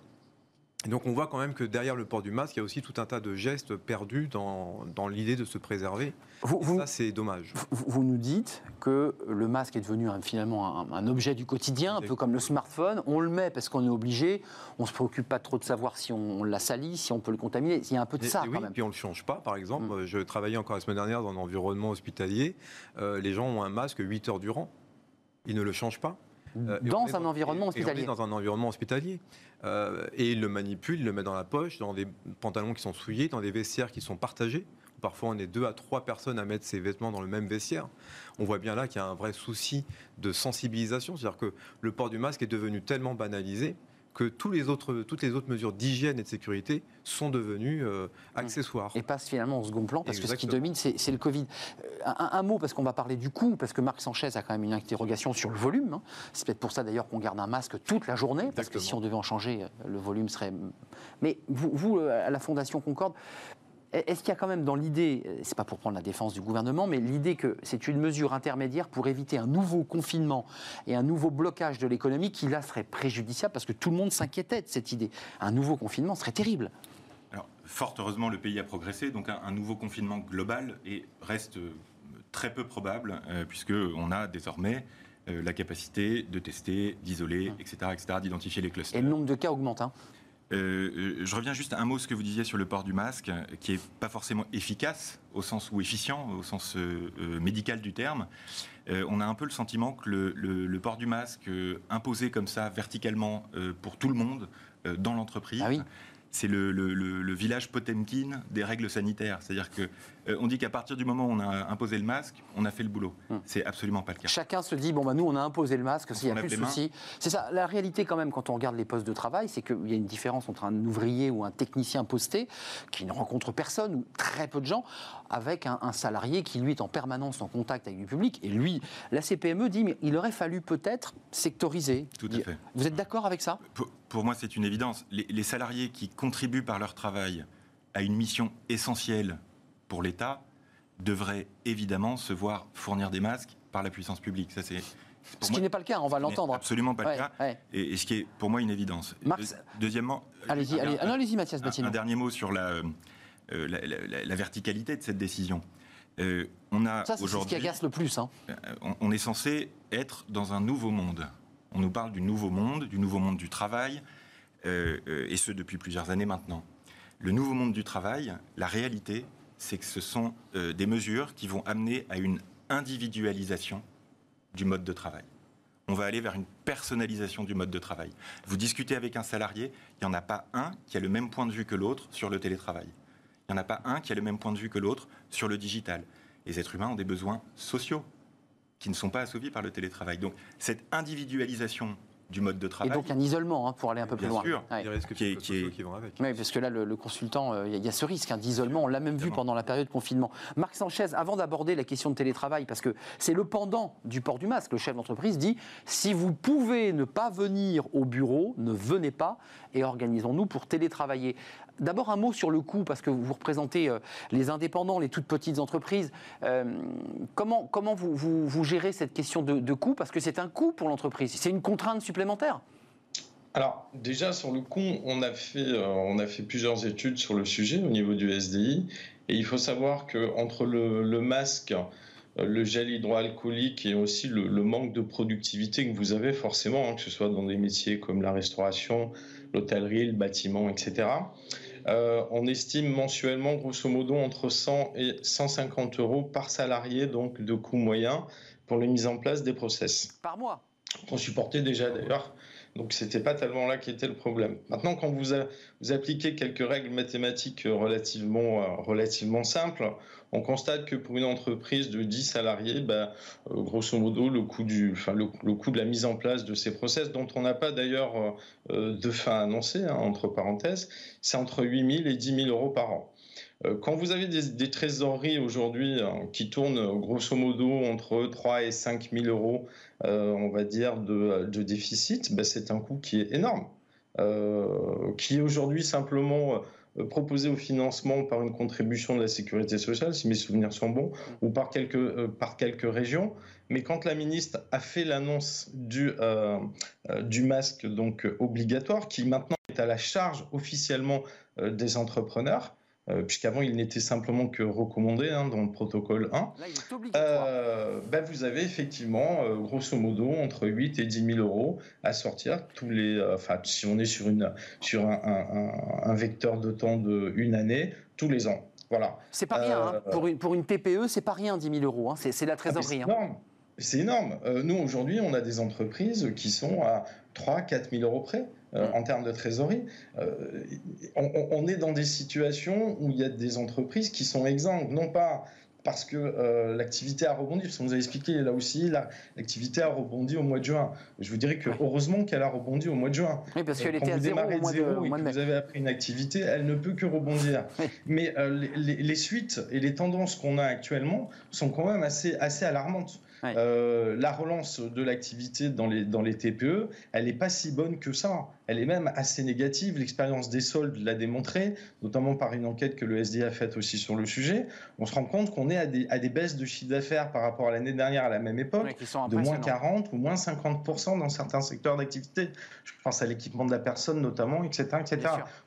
Et donc on voit quand même que derrière le port du masque, il y a aussi tout un tas de gestes perdus dans, dans l'idée de se préserver. Vous, ça, c'est dommage. Vous, nous dites que le masque est devenu finalement un, objet du quotidien, un peu comme le smartphone. On le met parce qu'on est obligé. On ne se préoccupe pas trop de savoir si on, l'a sali, si on peut le contaminer. Il y a un peu de ça et quand même. Puis on ne le change pas, par exemple. Mm. Je travaillais encore la semaine dernière dans un environnement hospitalier. Euh, les gens ont un masque 8 heures durant. Ils ne le changent pas. Euh, dans un environnement hospitalier. dans un environnement hospitalier. Euh, et il le manipule, il le met dans la poche, dans des pantalons qui sont souillés, dans des vestiaires qui sont partagés. Parfois, on est deux à trois personnes à mettre ses vêtements dans le même vestiaire. On voit bien là qu'il y a un vrai souci de sensibilisation. C'est-à-dire que le port du masque est devenu tellement banalisé que tous les autres, toutes les autres mesures d'hygiène et de sécurité sont devenues euh, accessoires. Et passe finalement au second plan, parce que ce qui domine, c'est le Covid. Euh, un, mot, parce qu'on va parler du coût, parce que Marc Sanchez a quand même une interrogation sur le volume. Hein. C'est peut-être pour ça d'ailleurs qu'on garde un masque toute la journée, parce que si on devait en changer, le volume serait... Mais vous, vous à la Fondation Concorde, est-ce qu'il y a quand même dans l'idée, euh, c'est pas pour prendre la défense du gouvernement, mais l'idée que c'est une mesure intermédiaire pour éviter un nouveau confinement et un nouveau blocage de l'économie qui là serait préjudiciable parce que tout le monde s'inquiétait de cette idée. Un nouveau confinement serait terrible. Alors, fort heureusement, le pays a progressé, donc un, un nouveau confinement global et reste euh, très peu probable, euh, puisqu'on a désormais euh, la capacité de tester, d'isoler, etc., etc., d'identifier les clusters. Et le nombre de cas augmente. Hein. Euh, euh, je reviens juste à un mot ce que vous disiez sur le port du masque, qui est pas forcément efficace au sens ou efficient au sens euh, médical du terme. On a un peu le sentiment que le, port du masque imposé comme ça verticalement pour tout le monde dans l'entreprise. Ah. C'est le, le- le- le village Potemkin des règles sanitaires. C'est-à-dire que euh, on dit qu'à partir du moment où on a imposé le masque, on a fait le boulot. Hum. C'est absolument pas le cas. Chacun se dit, bon, bah, nous, on a imposé le masque, s'il n'y a plus de soucis. C'est ça, la réalité quand même, quand on regarde les postes de travail, c'est qu'il y a une différence entre un ouvrier ou un technicien posté, qui ne rencontre personne, ou très peu de gens, avec un, un salarié qui, lui, est en permanence en contact avec du public. Et lui, la CPME dit, mais il aurait fallu peut-être sectoriser. Tout à fait. Vous êtes d'accord avec ça? Pour, moi, c'est une évidence. Les, les salariés qui contribuent par leur travail à une mission essentielle pour l'État devraient évidemment se voir fournir des masques par la puissance publique. Ça, c'est Ce moi- qui n'est pas le cas, on va l'entendre. Absolument pas Ouais, le cas. ouais. Et, et ce qui est pour moi une évidence. Deux- deuxièmement, Allez-y, un- allez, allez-y, Mathias un, un dernier mot sur la, euh, la, la- la- la verticalité de cette décision. Euh, on a Ça, c'est ce qui agace le plus. Hein. euh, on, on est censé être dans un nouveau monde. On nous parle du nouveau monde, du nouveau monde du travail, euh, euh, et ce depuis plusieurs années maintenant. Le nouveau monde du travail, la réalité, c'est que ce sont euh, des mesures qui vont amener à une individualisation du mode de travail. On va aller vers une personnalisation du mode de travail. Vous discutez avec un salarié, il n'y en a pas un qui a le même point de vue que l'autre sur le télétravail. Il n'y en a pas un qui a le même point de vue que l'autre sur le digital. Les êtres humains ont des besoins sociaux qui ne sont pas assouvis par le télétravail. Donc cette individualisation du mode de Et travail, donc un isolement, hein, pour aller un peu plus Bien loin. sûr. Ouais. Les risques Qui qui est- qui vont avec. Oui, parce que là, le, le consultant, euh, il y, a- il y a ce risque hein, d'isolement. On l'a même vu pendant la période de confinement. Marc Sanchez, avant d'aborder la question de télétravail, parce que c'est le pendant du port du masque, le chef d'entreprise dit si vous pouvez ne pas venir au bureau, ne venez pas et organisons-nous pour télétravailler. D'abord un mot sur le coût, parce que vous représentez euh, les indépendants, les toutes petites entreprises. Euh, comment comment vous, vous, gérez cette question de, coût? Parce que c'est un coût pour l'entreprise, c'est une contrainte supplémentaire. Alors, déjà, sur le coup, on a, fait, euh, on a fait plusieurs études sur le sujet au niveau du SDI. Et il faut savoir qu'entre le, le masque, le gel hydroalcoolique et aussi le, le manque de productivité que vous avez forcément, hein, que ce soit dans des métiers comme la restauration, l'hôtellerie, le bâtiment, etc., euh, on estime mensuellement, grosso modo, entre 100 et 150 euros par salarié, donc de coût moyen, pour la mise en place des process Par mois? Qu'on supportait déjà d'ailleurs. Donc c'était pas tellement là qui était le problème. Maintenant, quand vous, appliquez quelques règles mathématiques relativement, euh, relativement simples, on constate que pour une entreprise de 10 salariés, bah, euh, grosso modo, le coût, du, enfin, le, coût de la mise en place de ces process, dont on n'a pas d'ailleurs euh, euh, de fin annoncée, hein, entre parenthèses, c'est entre 8 000 et 10 000 euros par an. Euh, Quand vous avez des, des trésoreries aujourd'hui hein, qui tournent euh, grosso modo entre 3 et 5 000 euros, euh, on va dire, de, de déficit, ben, c'est un coût qui est énorme, euh, qui est aujourd'hui simplement proposé au financement par une contribution de la sécurité sociale, si mes souvenirs sont bons, ou par quelques, euh, par quelques régions. Mais quand la ministre a fait l'annonce du, euh, euh, du masque donc obligatoire, qui maintenant est à la charge officiellement des entrepreneurs, euh, puisqu'avant il n'était simplement que recommandé hein, dans le protocole 1, Là, euh, ben, vous avez effectivement, euh, grosso modo, entre 8 et 10 000 euros à sortir tous les. Enfin, si on est sur, une, sur un, un- un- un vecteur de temps de une année, tous les ans. Voilà. C'est pas rien, hein. Pour, une, pour une TPE, c'est pas rien 10 000 euros, hein. c'est la Ah, trésorerie. C'est énorme. C'est énorme. Nous, aujourd'hui, on a des entreprises qui sont à 3 4 000 euros près. Euh, Mm. en termes de trésorerie, Euh, on, est dans des situations où il y a des entreprises qui sont exsangues, non pas parce que euh, l'activité a rebondi, parce qu'on nous a expliqué là aussi, la- l'activité a rebondi au mois de juin. Je vous dirais que heureusement qu'elle a rebondi au mois de juin. Oui, parce qu'elle était à vous zéro au mois de, zéro et mois que de vous avez appris une activité, elle ne peut que rebondir. Oui. Mais les, les- les suites et les tendances qu'on a actuellement sont quand même assez, assez alarmantes. Euh, la relance de l'activité dans les, dans les TPE, elle n'est pas si bonne que ça. Elle est même assez négative. L'expérience des soldes l'a démontré, notamment par une enquête que le SDA a faite aussi sur le sujet. On se rend compte qu'on est à des, à des baisses de chiffre d'affaires par rapport à l'année dernière à la même époque, de moins 40 ou moins 50% dans certains secteurs d'activité. Je pense à l'équipement de la personne notamment, etc. etc.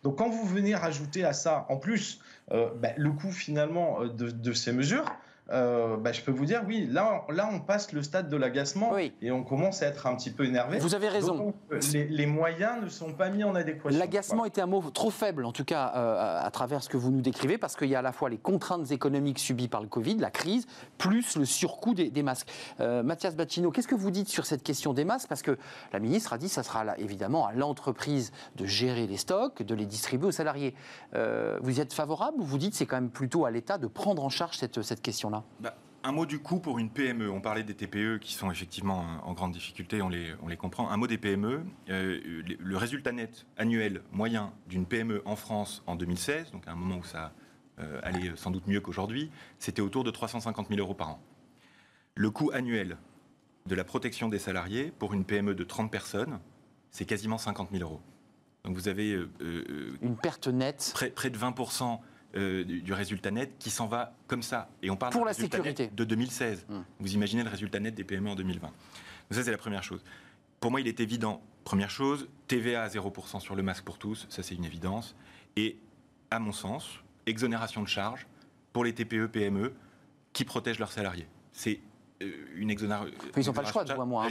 Donc quand vous venez rajouter à ça, en plus, euh, bah, le coût finalement euh, de, de ces mesures, euh, bah, je peux vous dire, oui, là, là, on passe le stade de l'agacement et on commence à être un petit peu énervé. Vous avez raison. les, moyens ne sont pas mis en adéquation. L'agacement était un mot trop faible, en tout cas, euh, à travers ce que vous nous décrivez, parce qu'il y a à la fois les contraintes économiques subies par le Covid, la crise, plus le surcoût des, masques. Euh, Mathias Bacchino, qu'est-ce que vous dites sur cette question des masques? Parce que la ministre a dit que ça sera là, évidemment à l'entreprise de gérer les stocks, de les distribuer aux salariés. vous y êtes favorable ou vous dites que c'est quand même plutôt à l'État de prendre en charge cette, cette question-là? Bah, un mot du coût pour une PME. On parlait des TPE qui sont effectivement en grande difficulté, on les, on les comprend. Un mot des PME. Euh, le résultat net annuel moyen d'une PME en France en 2016, donc à un moment où ça euh, allait sans doute mieux qu'aujourd'hui, c'était autour de 350 000 euros par an. Le coût annuel de la protection des salariés pour une PME de 30 personnes, c'est quasiment 50 000 euros. Donc vous avez... Euh, une perte nette Près, près de 20 euh, du, résultat net qui s'en va comme ça. Et on parle Pour la sécurité. de 2016. Hum. Vous imaginez le résultat net des PME en 2020. Donc ça, c'est la première chose. Pour moi, il est évident, première chose, TVA à 0% sur le masque pour tous, ça c'est une évidence. Et à mon sens, exonération de charges pour les TPE, PME qui protègent leurs salariés. C'est euh, une exonération. Ils n'ont pas le choix, de moi, hein,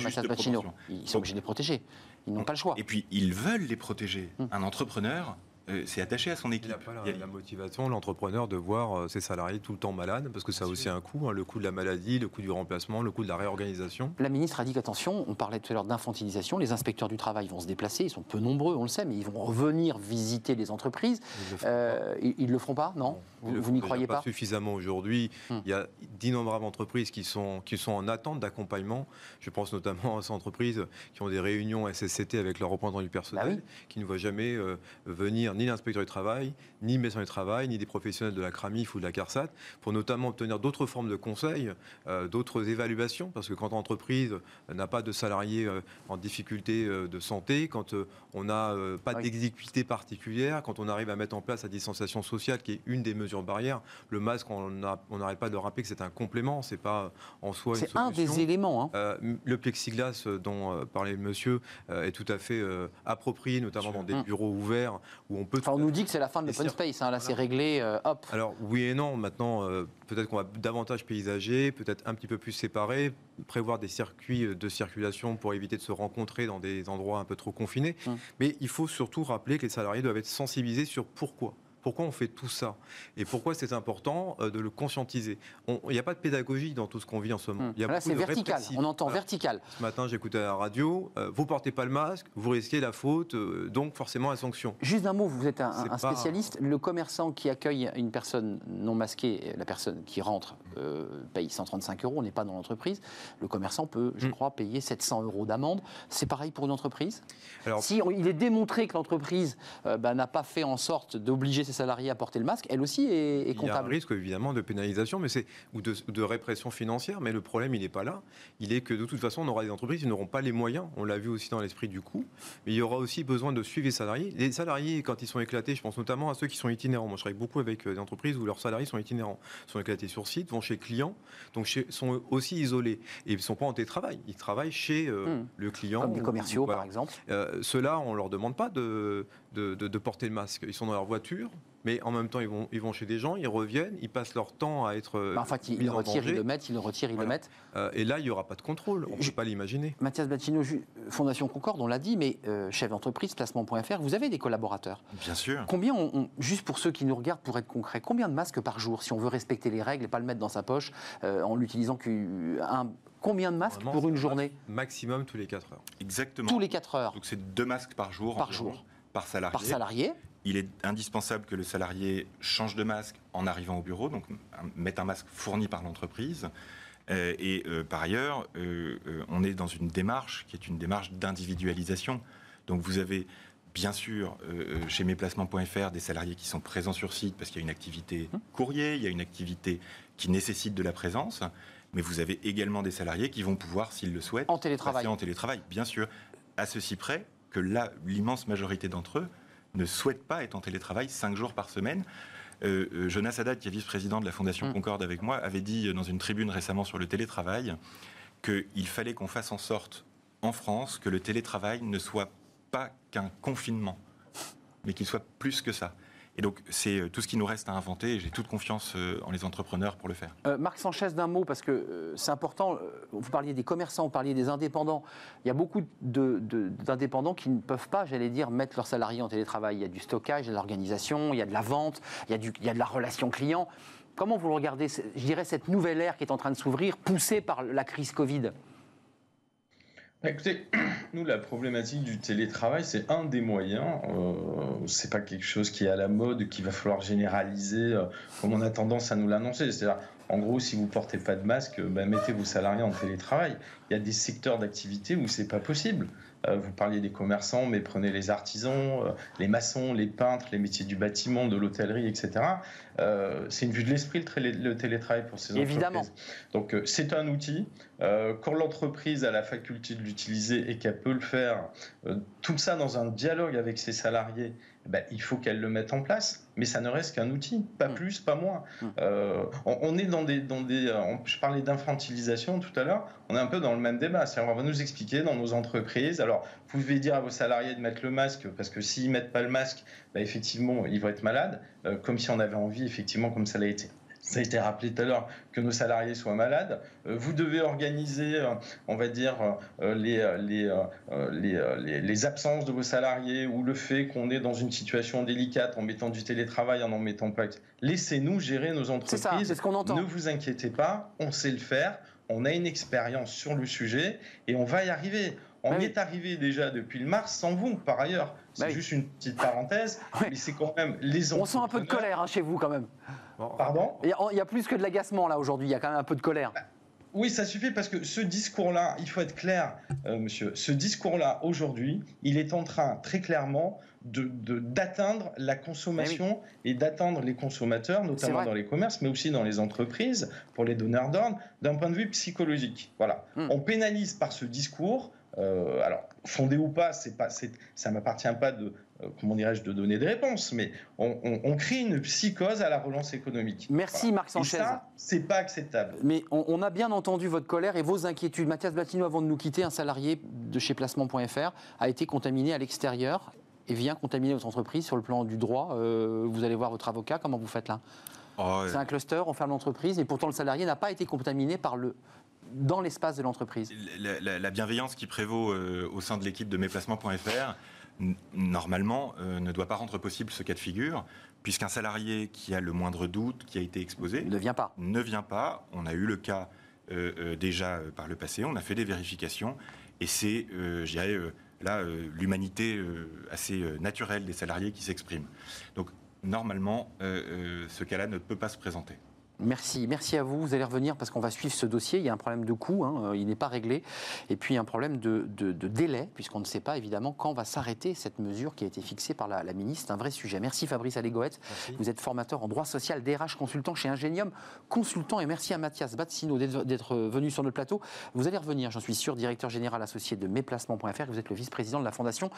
Ils sont obligés de les protéger. Ils n'ont pas le choix. Et puis, ils veulent les protéger. Hum. Un entrepreneur, euh, c'est attaché à son équipe. Il n'a pas la, motivation, l'entrepreneur, de voir euh, ses salariés tout le temps malades, parce que ça a aussi un coût, hein, le coût de la maladie, le coût du remplacement, le coût de la réorganisation. La ministre a dit qu'attention, on parlait tout à l'heure d'infantilisation, les inspecteurs du travail vont se déplacer, ils sont peu nombreux, on le sait, mais ils vont revenir visiter les entreprises. Ils ne le, feront pas, non Vous, n'y croyez pas, Suffisamment aujourd'hui. Hum. Il y a d'innombrables entreprises qui sont, qui sont en attente d'accompagnement. Je pense notamment à ces entreprises qui ont des réunions SSCT avec leurs représentants du personnel, bah qui ne voient jamais euh, venir ni l'inspecteur du travail, ni le médecin du travail, ni des professionnels de la CRAMIF ou de la CARSAT, pour notamment obtenir d'autres formes de conseils, euh, d'autres évaluations, parce que quand l'entreprise n'a pas de salariés euh, en difficulté euh, de santé, quand on n'a pas d'exécutivité particulière, quand on arrive à mettre en place la distanciation sociale, qui est une des mesures barrières, le masque, on n'arrête pas de rappeler que c'est un complément, c'est pas en soi une solution. C'est un des éléments. Hein. le plexiglas dont parlait monsieur est tout à fait approprié, notamment dans des hum. bureaux ouverts où on peut on nous dit que c'est la fin de l'open space. Hein. là, c'est réglé. Euh, hop. Alors oui et non. Maintenant, euh, peut-être qu'on va davantage paysager, peut-être un petit peu plus séparer, prévoir des circuits de circulation pour éviter de se rencontrer dans des endroits un peu trop confinés. Hum. Mais il faut surtout rappeler que les salariés doivent être sensibilisés sur pourquoi. Pourquoi on fait tout ça? Et pourquoi c'est important euh, de le conscientiser? Il n'y a pas de pédagogie dans tout ce qu'on vit en ce moment. Hum. Là, c'est vertical. On entend vertical. Ce matin, j'écoutais à la radio euh, vous portez pas le masque, vous risquez la faute, euh, donc forcément la sanction. Juste un mot, vous êtes un, spécialiste. Le commerçant qui accueille une personne non masquée, la personne qui rentre paye 135 euros. On n'est pas dans l'entreprise. Le commerçant peut, je hum. crois, payer 700 euros d'amende. C'est pareil pour une entreprise? Alors, si il est démontré que l'entreprise bah, n'a pas fait en sorte d'obliger salariés à porter le masque, elle aussi est, comptable. Il y a un risque évidemment de pénalisation mais c'est, ou de, répression financière, mais le problème il n'est pas là. Il est que de toute façon on aura des entreprises qui n'auront pas les moyens, on l'a vu aussi dans l'esprit du coût, mais il y aura aussi besoin de suivre les salariés. Les salariés, quand ils sont éclatés, je pense notamment à ceux qui sont itinérants. Moi je travaille beaucoup avec euh, des entreprises où leurs salariés sont itinérants, sont éclatés sur site, vont chez clients, donc chez, sont aussi isolés. Et ils ne sont pas en télétravail, ils travaillent chez euh, hmm. le client. Comme des commerciaux par exemple. Euh, Ceux-là, on ne leur demande pas de, de, de, porter le masque. Ils sont dans leur voiture, mais en même temps, ils vont, ils vont chez des gens, ils reviennent, ils passent leur temps à être. Bah, en fait, ils, le retirent, ils le mettent, ils le retirent, ils le mettent. Euh, et là, il n'y aura pas de contrôle, on ne peut pas l'imaginer. Mathias Battino, Fondation Concorde, on l'a dit, mais euh, chef d'entreprise, placement.fr, vous avez des collaborateurs. Bien sûr. Combien, on, juste pour ceux qui nous regardent, pour être concret, combien de masques par jour, si on veut respecter les règles et pas le mettre dans sa poche euh, en l'utilisant qu'un. Combien de masques pour une journée? Maximum tous les 4 heures. Exactement. Tous les 4 heures. Donc c'est deux masques par jour. Par jour. Par salarié. Par salarié il est indispensable que le salarié change de masque en arrivant au bureau, donc mette un masque fourni par l'entreprise. Euh, et euh, par ailleurs, euh, on est dans une démarche qui est une démarche d'individualisation. Donc vous avez bien sûr, chez mesplacements.fr, des salariés qui sont présents sur site parce qu'il y a une activité Hum. courrier, il y a une activité qui nécessite de la présence, mais vous avez également des salariés qui vont pouvoir, s'ils le souhaitent, En télétravail. en télétravail, bien sûr, à ceci près que là, l'immense majorité d'entre eux ne souhaitent pas être en télétravail cinq jours par semaine. Euh, euh, Jonas Haddad, qui est vice-président de la Fondation Mm. Concorde avec moi, avait dit euh, dans une tribune récemment sur le télétravail qu'il fallait qu'on fasse en sorte en France que le télétravail ne soit pas qu'un confinement, mais qu'il soit plus que ça. Et donc, c'est euh, tout ce qui nous reste à inventer j'ai toute confiance euh, en les entrepreneurs pour le faire. Euh, Marc Sanchez, d'un mot, parce que c'est important, vous parliez des commerçants, vous parliez des indépendants. Il y a beaucoup d'indépendants qui ne peuvent pas, j'allais dire, mettre leurs salariés en télétravail. Il y a du stockage, il y a de l'organisation, il y a de la vente, il y a, il y a de la relation client. Comment vous le regardez, je dirais, cette nouvelle ère qui est en train de s'ouvrir, poussée par la crise Covid? Écoutez, nous, la problématique du télétravail, c'est un des moyens. Euh, c'est pas quelque chose qui est à la mode, qu'il va falloir généraliser, euh, comme on a tendance à nous l'annoncer. C'est-à-dire, en gros, si vous portez pas de masque, bah, mettez vos salariés en télétravail. Il y a des secteurs d'activité où c'est pas possible. Euh, vous parliez des commerçants, mais prenez les artisans, euh, les maçons, les peintres, les métiers du bâtiment, de l'hôtellerie, etc. Euh, c'est une vue de l'esprit le, télétravail pour ces Évidemment. entreprises. Donc euh, c'est un outil. Euh, quand l'entreprise a la faculté de l'utiliser et qu'elle peut le faire, euh, tout ça dans un dialogue avec ses salariés, ben, il faut qu'elle le mette en place. Mais ça ne reste qu'un outil, pas Mm. plus, pas moins. Mm. Euh, on, on est dans des, dans des euh, on- je parlais d'infantilisation tout à l'heure. On est un peu dans le même débat. C'est-à-dire, on va nous expliquer dans nos entreprises. Alors, vous pouvez dire à vos salariés de mettre le masque parce que s'ils mettent pas le masque, ben, effectivement, ils vont être malades. Euh, comme si on avait envie, effectivement, comme ça l'a été. Ça a été rappelé tout à l'heure que nos salariés soient malades. Euh, vous devez organiser, euh, on va dire, les, les, les, les- les absences de vos salariés ou le fait qu'on est dans une situation délicate en mettant du télétravail, en n'en mettant pas. Laissez-nous gérer nos C'est entreprises. ça, c'est ce qu'on entend. Ne vous inquiétez pas, on sait le faire, on a une expérience sur le sujet et on va y arriver. On Bah y oui. est arrivé déjà depuis le mars sans vous, par ailleurs. C'est Bah oui. juste une petite parenthèse, mais c'est quand même les On sent un peu de colère hein, chez vous quand même. Pardon Il y a, il y a plus que de l'agacement là aujourd'hui, il y a quand même un peu de colère. Oui, ça suffit parce que ce discours-là, il faut être clair, euh, monsieur, ce discours-là, aujourd'hui, il est en train très clairement de- de- d'atteindre la consommation et d'atteindre les consommateurs, notamment dans les commerces, mais aussi dans les entreprises, pour les donneurs d'ordre, d'un point de vue psychologique. Voilà. Hmm. On pénalise par ce discours. euh, alors, fondé ou pas, c'est pas, ça m'appartient pas de, comment dirais-je, de donner des réponses, mais on, on- on crée une psychose à la relance économique. Merci Voilà. Marc Et Sanchez. ça, c'est pas acceptable. Mais on, on a bien entendu votre colère et vos inquiétudes. Mathias Blatino, avant de nous quitter, un salarié de chez Placement.fr a été contaminé à l'extérieur et vient contaminer votre entreprise sur le plan du droit. Euh, vous allez voir votre avocat, comment vous faites là Oh, C'est un cluster, on ferme l'entreprise et pourtant le salarié n'a pas été contaminé par le, dans l'espace de l'entreprise. La, la- la bienveillance qui prévaut euh, au sein de l'équipe de mesplacements.fr, normalement, euh, ne doit pas rendre possible ce cas de figure, puisqu'un salarié qui a le moindre doute, qui a été exposé, ne vient pas. ne vient pas. On a eu le cas euh, euh, déjà par le passé, on a fait des vérifications, et c'est, je dirais, là, l'humanité assez naturelle des salariés qui s'exprime. Donc, normalement, ce cas-là ne peut pas se présenter. Merci, merci à vous. Vous allez revenir parce qu'on va suivre ce dossier. Il y a un problème de coût, hein, euh, il n'est pas réglé. Et puis un problème de, de- de délai, puisqu'on ne sait pas évidemment quand va s'arrêter cette mesure qui a été fixée par la, la ministre. C'est un vrai sujet. Merci Fabrice Allégoët. Vous êtes formateur en droit social, DRH consultant chez Ingenium Consultant. Et merci à Mathias Batsino d'être d'être venu sur notre plateau. Vous allez revenir, j'en suis sûr, directeur général associé de mesplacements.fr. Vous êtes le vice-président de la Fondation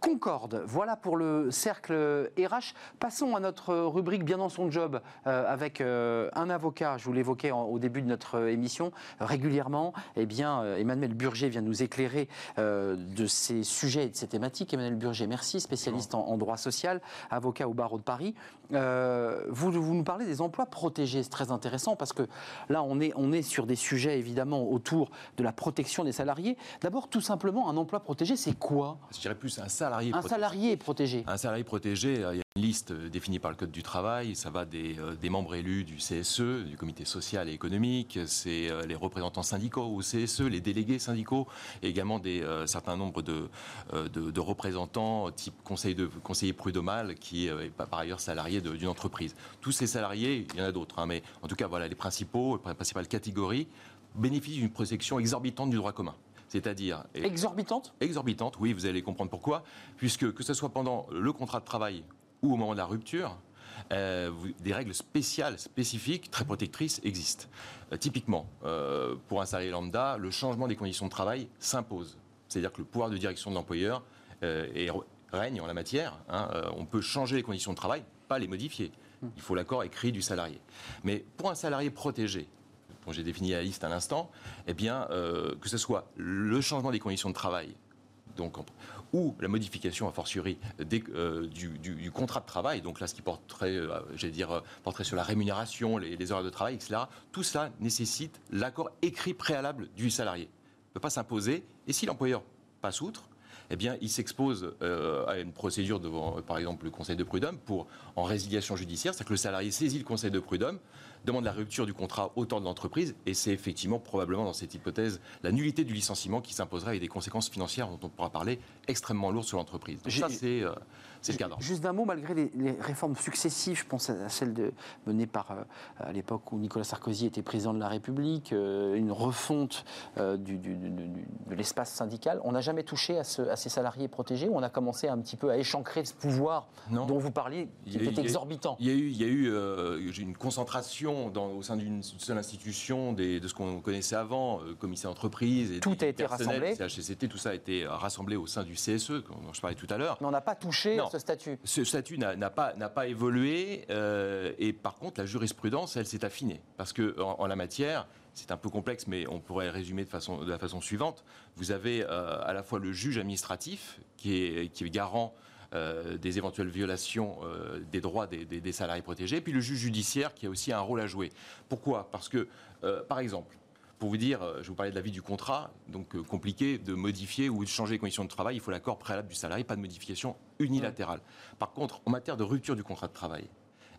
Concorde. Voilà pour le cercle RH. Passons à notre rubrique Bien dans son job euh, avec euh, un avocat. Je vous l'évoquais au début de notre émission. Régulièrement, eh bien, euh, Emmanuel Burger vient nous éclairer euh, de ces sujets et de ces thématiques. Emmanuel Burger, merci, spécialiste en, en droit social, avocat au barreau de Paris. Vous, vous nous parlez des emplois protégés. C'est très intéressant parce que là, on est, on est sur des sujets évidemment autour de la protection des salariés. D'abord, tout simplement, un emploi protégé, c'est quoi? Je dirais plus un salarié Un protégé. salarié est protégé. Un salarié protégé, euh, il y a une liste euh, définie par le Code du travail. Ça va des, euh, des membres élus du CSE, du Comité social et économique, c'est les représentants syndicaux au CSE, les délégués syndicaux, et également des euh, certains nombres de, euh, de, de représentants type conseil de, conseiller prud'homal qui euh, est par ailleurs salarié d'une entreprise. Tous ces salariés, il y en a d'autres, hein, mais en tout cas voilà les principaux, les principales catégories bénéficient d'une protection exorbitante du droit commun. C'est-à-dire exorbitante Exorbitante, oui, vous allez comprendre pourquoi. Puisque que ce soit pendant le contrat de travail ou au moment de la rupture, euh, des règles spéciales, spécifiques, très protectrices existent. Euh, typiquement, euh, pour un salarié lambda, le changement des conditions de travail s'impose. C'est-à-dire que le pouvoir de direction de l'employeur règne en la matière. Hein. on peut changer les conditions de travail, pas les modifier. Il faut l'accord écrit du salarié. Mais pour un salarié protégé, dont j'ai défini la liste à l'instant, eh bien, que ce soit le changement des conditions de travail, donc ou la modification a fortiori euh, du, contrat de travail, donc là ce qui porterait, euh, j'allais dire, euh, porterait sur la rémunération, les, les, heures de travail, etc. Tout cela nécessite l'accord écrit préalable du salarié. Il ne peut pas s'imposer, et si l'employeur passe outre, eh bien, il s'expose à une procédure devant, par exemple, le Conseil de prud'homme pour en résiliation judiciaire, c'est-à-dire que le salarié saisit le Conseil de prud'homme, demande la rupture du contrat au temps de l'entreprise, et c'est effectivement probablement dans cette hypothèse la nullité du licenciement qui s'imposera avec des conséquences financières dont on pourra parler extrêmement lourdes sur l'entreprise. Ça, c'est euh, le. Juste d'un mot, malgré les, réformes successives, je pense à celle de, menée par, euh, à l'époque où Nicolas Sarkozy était président de la République, euh, une refonte du, de l'espace syndical, on n'a jamais touché à, ces salariés protégés, ou on a commencé un petit peu à échancrer ce pouvoir dont vous parliez, qui était exorbitant. Il y a eu, il y a eu une concentration au sein d'une seule institution de ce qu'on connaissait avant, euh, commissaire d'entreprise. Et tout a été rassemblé. CHCT, tout ça a été rassemblé au sein du CSE, dont je parlais tout à l'heure. Mais on n'a pas touché ce statut? Ce statut n'a pas, évolué. Euh, et par contre, la jurisprudence, elle s'est affinée. Parce que en, la matière, c'est un peu complexe, mais on pourrait résumer de, façon, la façon suivante. Vous avez euh, à la fois le juge administratif, qui est, garant euh, des éventuelles violations des droits des, salariés protégés, puis le juge judiciaire qui a aussi un rôle à jouer. Pourquoi? Parce que, par exemple, pour vous dire, je vous parlais de la vie du contrat, donc compliqué de modifier ou de changer les conditions de travail, il faut l'accord préalable du salarié, pas de modification unilatérale. Par contre, en matière de rupture du contrat de travail,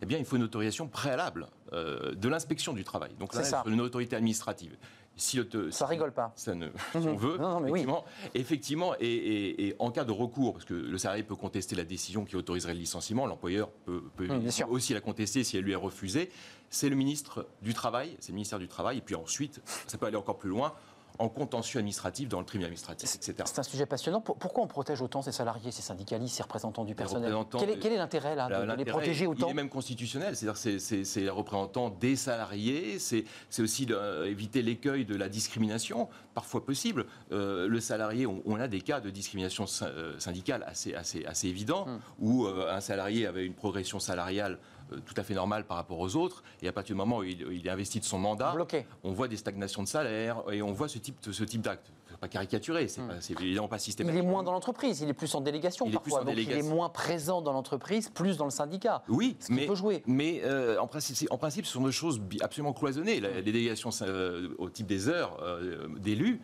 eh bien, il faut une autorisation préalable de l'inspection du travail. Donc là, c'est une autorité administrative si ça rigole pas. Ça ne, si on veut, effectivement, effectivement et, en cas de recours, parce que le salarié peut contester la décision qui autoriserait le licenciement, l'employeur peut, aussi la contester si elle lui est refusée. C'est le ministre du Travail, c'est le ministère du Travail, et puis ensuite, ça peut aller encore plus loin en contentieux administratif dans le tribunal administratif, etc. C'est un sujet passionnant. Pourquoi on protège autant ces salariés, ces syndicalistes, ces représentants du personnel quel est, l'intérêt là, de, les protéger autant Il est même constitutionnel, c'est-à-dire c'est les représentants des salariés, c'est aussi éviter l'écueil de la discrimination, parfois possible. Euh, le salarié, on, a des cas de discrimination euh, syndicale assez, assez, assez évidents, hum. où euh, un salarié avait une progression salariale euh, tout à fait normal par rapport aux autres. Et à partir du moment où il, est investi de son mandat, on voit des stagnations de salaire et on voit ce type, ce type d'acte. Pas caricaturé, c'est hmm. évidemment pas systématique. Il est moins dans l'entreprise, il est plus en délégation il parfois. Est donc il est moins présent dans l'entreprise, plus dans le syndicat. Oui, mais, peut jouer. Mais euh, en, principe, en principe, ce sont des choses absolument cloisonnées. les délégations euh, au type des heures d'élus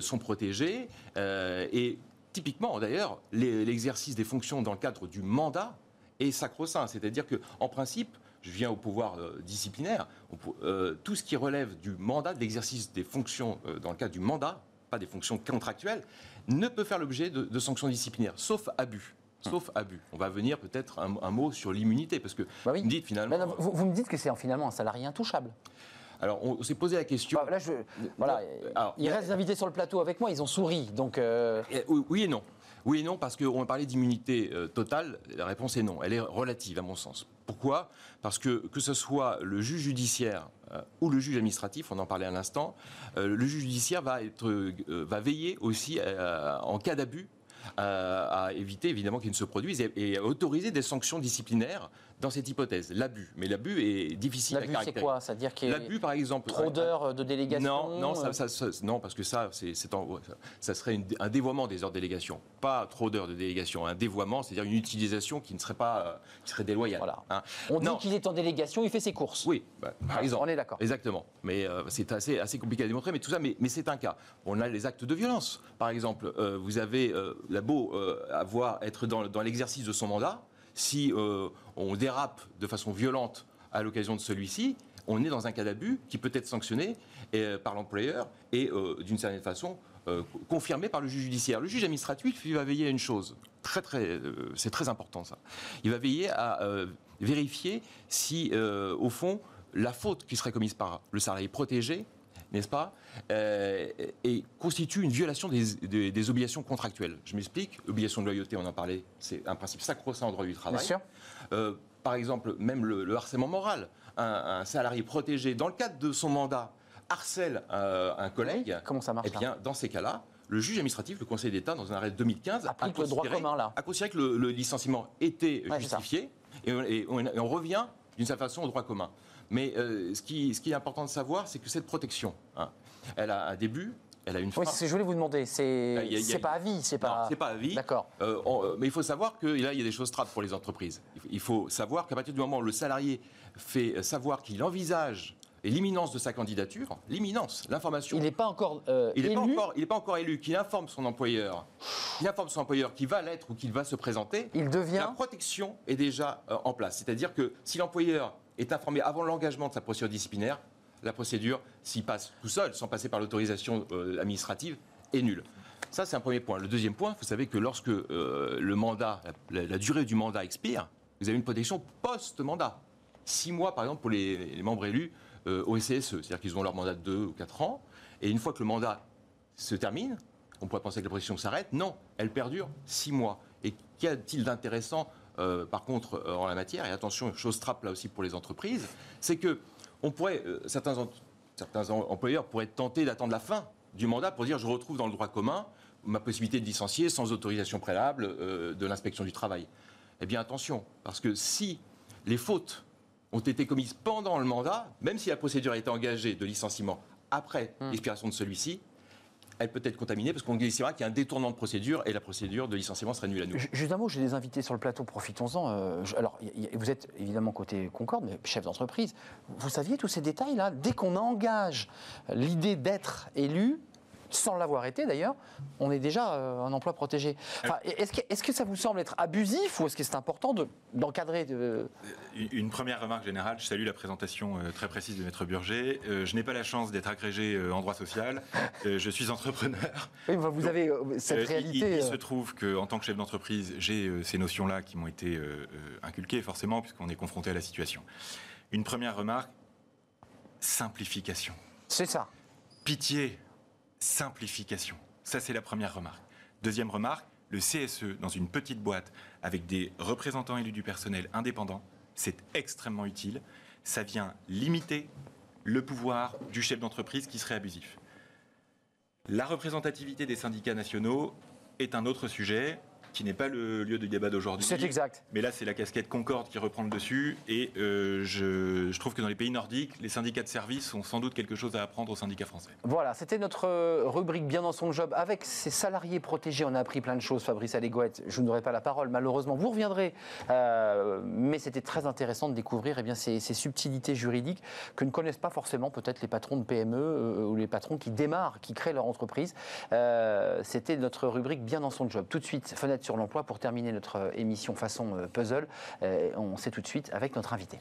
sont protégées et typiquement d'ailleurs l'exercice des fonctions dans le cadre du mandat et sacro-saint. C'est-à-dire qu'en principe, je viens au pouvoir euh, disciplinaire, euh, tout ce qui relève du mandat, de l'exercice des fonctions euh, dans le cadre du mandat, pas des fonctions contractuelles, ne peut faire l'objet de, sanctions disciplinaires, sauf abus. Sauf abus. On va venir peut-être un, mot sur l'immunité, parce que bah vous me dites finalement. vous, me dites que c'est finalement un salarié intouchable. Alors, on, s'est posé la question. Bah, là, je, voilà, il reste invités sur le plateau avec moi, ils ont souri, donc. Oui et non. Oui et non, parce qu'on parlait d'immunité euh, totale. La réponse est non. Elle est relative, à mon sens. Pourquoi? Parce que que ce soit le juge judiciaire euh, ou le juge administratif, on en parlait à l'instant, euh, le juge judiciaire va veiller aussi, en cas d'abus, à éviter évidemment qu'il ne se produise et, à autoriser des sanctions disciplinaires dans cette hypothèse, l'abus. Mais l'abus est difficile à caractériser. c'est quoi? C'est-à-dire qu'il y a l'abus, par exemple, trop d'heures de délégation Non, non, ça, non parce que ça, c'est, ça serait un dévoiement des heures de délégation. Pas trop d'heures de délégation, un dévoiement, c'est-à-dire une utilisation qui ne serait pas, euh, qui serait déloyale. Voilà. Hein. On dit qu'il est en délégation, il fait ses courses. Oui, bah, par exemple. On est d'accord. Exactement. Mais euh, c'est assez, assez compliqué à démontrer, mais tout ça, mais, mais, c'est un cas. On a les actes de violence. Par exemple, euh, vous avez la beau avoir, être dans, dans l'exercice de son mandat, si euh, on dérape de façon violente à l'occasion de celui-ci, on est dans un cas d'abus qui peut être sanctionné euh, par l'employeur et euh, d'une certaine façon confirmé par le juge judiciaire. Le juge administratif, va veiller à une chose, c'est très important ça. Il va veiller à vérifier si, au fond, la faute qui serait commise par le salarié protégé n'est-ce pas euh, Et constitue une violation des, des- des obligations contractuelles. Je m'explique. Obligation de loyauté, on en parlait, c'est un principe sacro-saint en droit du travail. Bien sûr. Euh, par exemple, même le, le harcèlement moral. Un, un salarié protégé, dans le cadre de son mandat, harcèle euh, un collègue. Comment ça marche Eh bien, dans ces cas-là, le juge administratif, le Conseil d'État, dans un arrêt de 2015, Applique a le droit considéré- commun, là. a considéré que le, le licenciement était Ouais, justifié et, on- et on, et on revient d'une certaine façon au droit commun. Mais euh, ce, qui, ce qui est important de savoir, c'est que cette protection, hein, elle a un début, elle a une fin. Oui, c'est ce que je voulais vous demander. C'est c'est pas à vie, c'est pas. c'est pas à vie. D'accord. Euh, euh, mais il faut savoir que là, il y a des choses trappes pour les entreprises. Il faut- savoir qu'à partir du moment où le salarié fait savoir qu'il envisage l'imminence de sa candidature, l'imminence, l'information. Il n'est pas encore euh, Il n'est pas élu. encore, il est pas encore élu, qu'il informe son employeur, qu'il informe son employeur qu'il va l'être ou qu'il va se présenter. Il La devient. protection est déjà euh, en place. C'est-à-dire que si l'employeur est informé avant l'engagement de sa procédure disciplinaire, la procédure, s'il passe tout seul, sans passer par l'autorisation euh, administrative, est nulle. Ça, c'est un premier point. Le deuxième point, vous savez que lorsque euh, le mandat, la, durée du mandat expire, vous avez une protection post-mandat. Six mois, par exemple, pour les, membres élus euh, au CSE. C'est-à-dire qu'ils ont leur mandat de deux ou quatre ans. Et une fois que le mandat se termine, on pourrait penser que la protection s'arrête. Non, elle perdure six mois. Et qu'y a-t-il d'intéressant, euh, par contre, euh, en la matière Et attention, chose trappe là aussi pour les entreprises, c'est que on pourrait, euh, certains, employeurs pourraient être tentés d'attendre la fin du mandat pour dire je retrouve dans le droit commun ma possibilité de licencier sans autorisation préalable euh, de l'inspection du travail. Eh bien attention, parce que si les fautes ont été commises pendant le mandat, même si la procédure a été engagée de licenciement après l'expiration de celui-ci, elle peut être contaminée parce qu'on estimera qu'il y a un détournement de procédure et la procédure de licenciement serait nulle à nous. Ju- Juste un mot, j'ai des invités sur le plateau, profitons-en. Euh, alors, vous êtes évidemment côté Concorde, chef d'entreprise. Vous saviez tous ces détails-là? Dès qu'on engage l'idée d'être élu, sans l'avoir été d'ailleurs, on est déjà euh, un emploi protégé. Enfin, est-ce que, est-ce que ça vous semble être abusif ou est-ce que c'est important de- d'encadrer de, Une- première remarque générale, je salue la présentation euh, très précise de Maître Burger. Euh, je n'ai pas la chance d'être agrégé euh, en droit social. Euh, je suis entrepreneur. Oui, bah, vous avez euh, cette Euh, réalité. Il, il euh, se trouve qu'en tant que chef d'entreprise, j'ai euh, ces notions-là qui m'ont été euh, euh, inculquées, forcément, puisqu'on est confronté à la situation. Une première remarque, simplification. C'est ça. Pitié, simplification. Ça, c'est la première remarque. Deuxième remarque, le CSE, dans une petite boîte, avec des représentants élus du personnel indépendants, c'est extrêmement utile. Ça vient limiter le pouvoir du chef d'entreprise qui serait abusif. La représentativité des syndicats nationaux est un autre sujet qui n'est pas le lieu de débat d'aujourd'hui. C'est exact. Mais là, c'est la casquette Concorde qui reprend le dessus. Et euh, je, je trouve que dans les pays nordiques, les syndicats de service ont sans doute quelque chose à apprendre aux syndicats français. Voilà, c'était notre euh, rubrique Bien dans son job. Avec ces salariés protégés, on a appris plein de choses. Fabrice Allégouette, je n'aurai pas la parole, malheureusement. Vous reviendrez. Euh, mais c'était très intéressant de découvrir eh bien, ces, ces subtilités juridiques que ne connaissent pas forcément peut-être les patrons de PME euh, ou les patrons qui démarrent, qui créent leur entreprise. C'était notre rubrique Bien dans son job. Tout de suite, fenêtre sur l'emploi pour terminer notre euh, émission façon euh, puzzle. Euh, on sait tout de suite avec notre invité.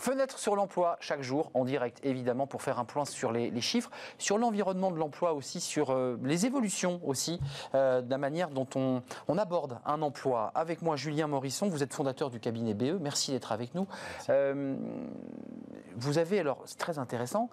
Fenêtre sur l'emploi chaque jour en direct évidemment pour faire un point sur les, les chiffres, sur l'environnement de l'emploi aussi, sur euh, les évolutions aussi euh, de la manière dont on, on aborde un emploi. Avec moi Julien Morisson, vous êtes fondateur du cabinet BE, merci d'être avec nous. Euh, vous avez alors, c'est très intéressant,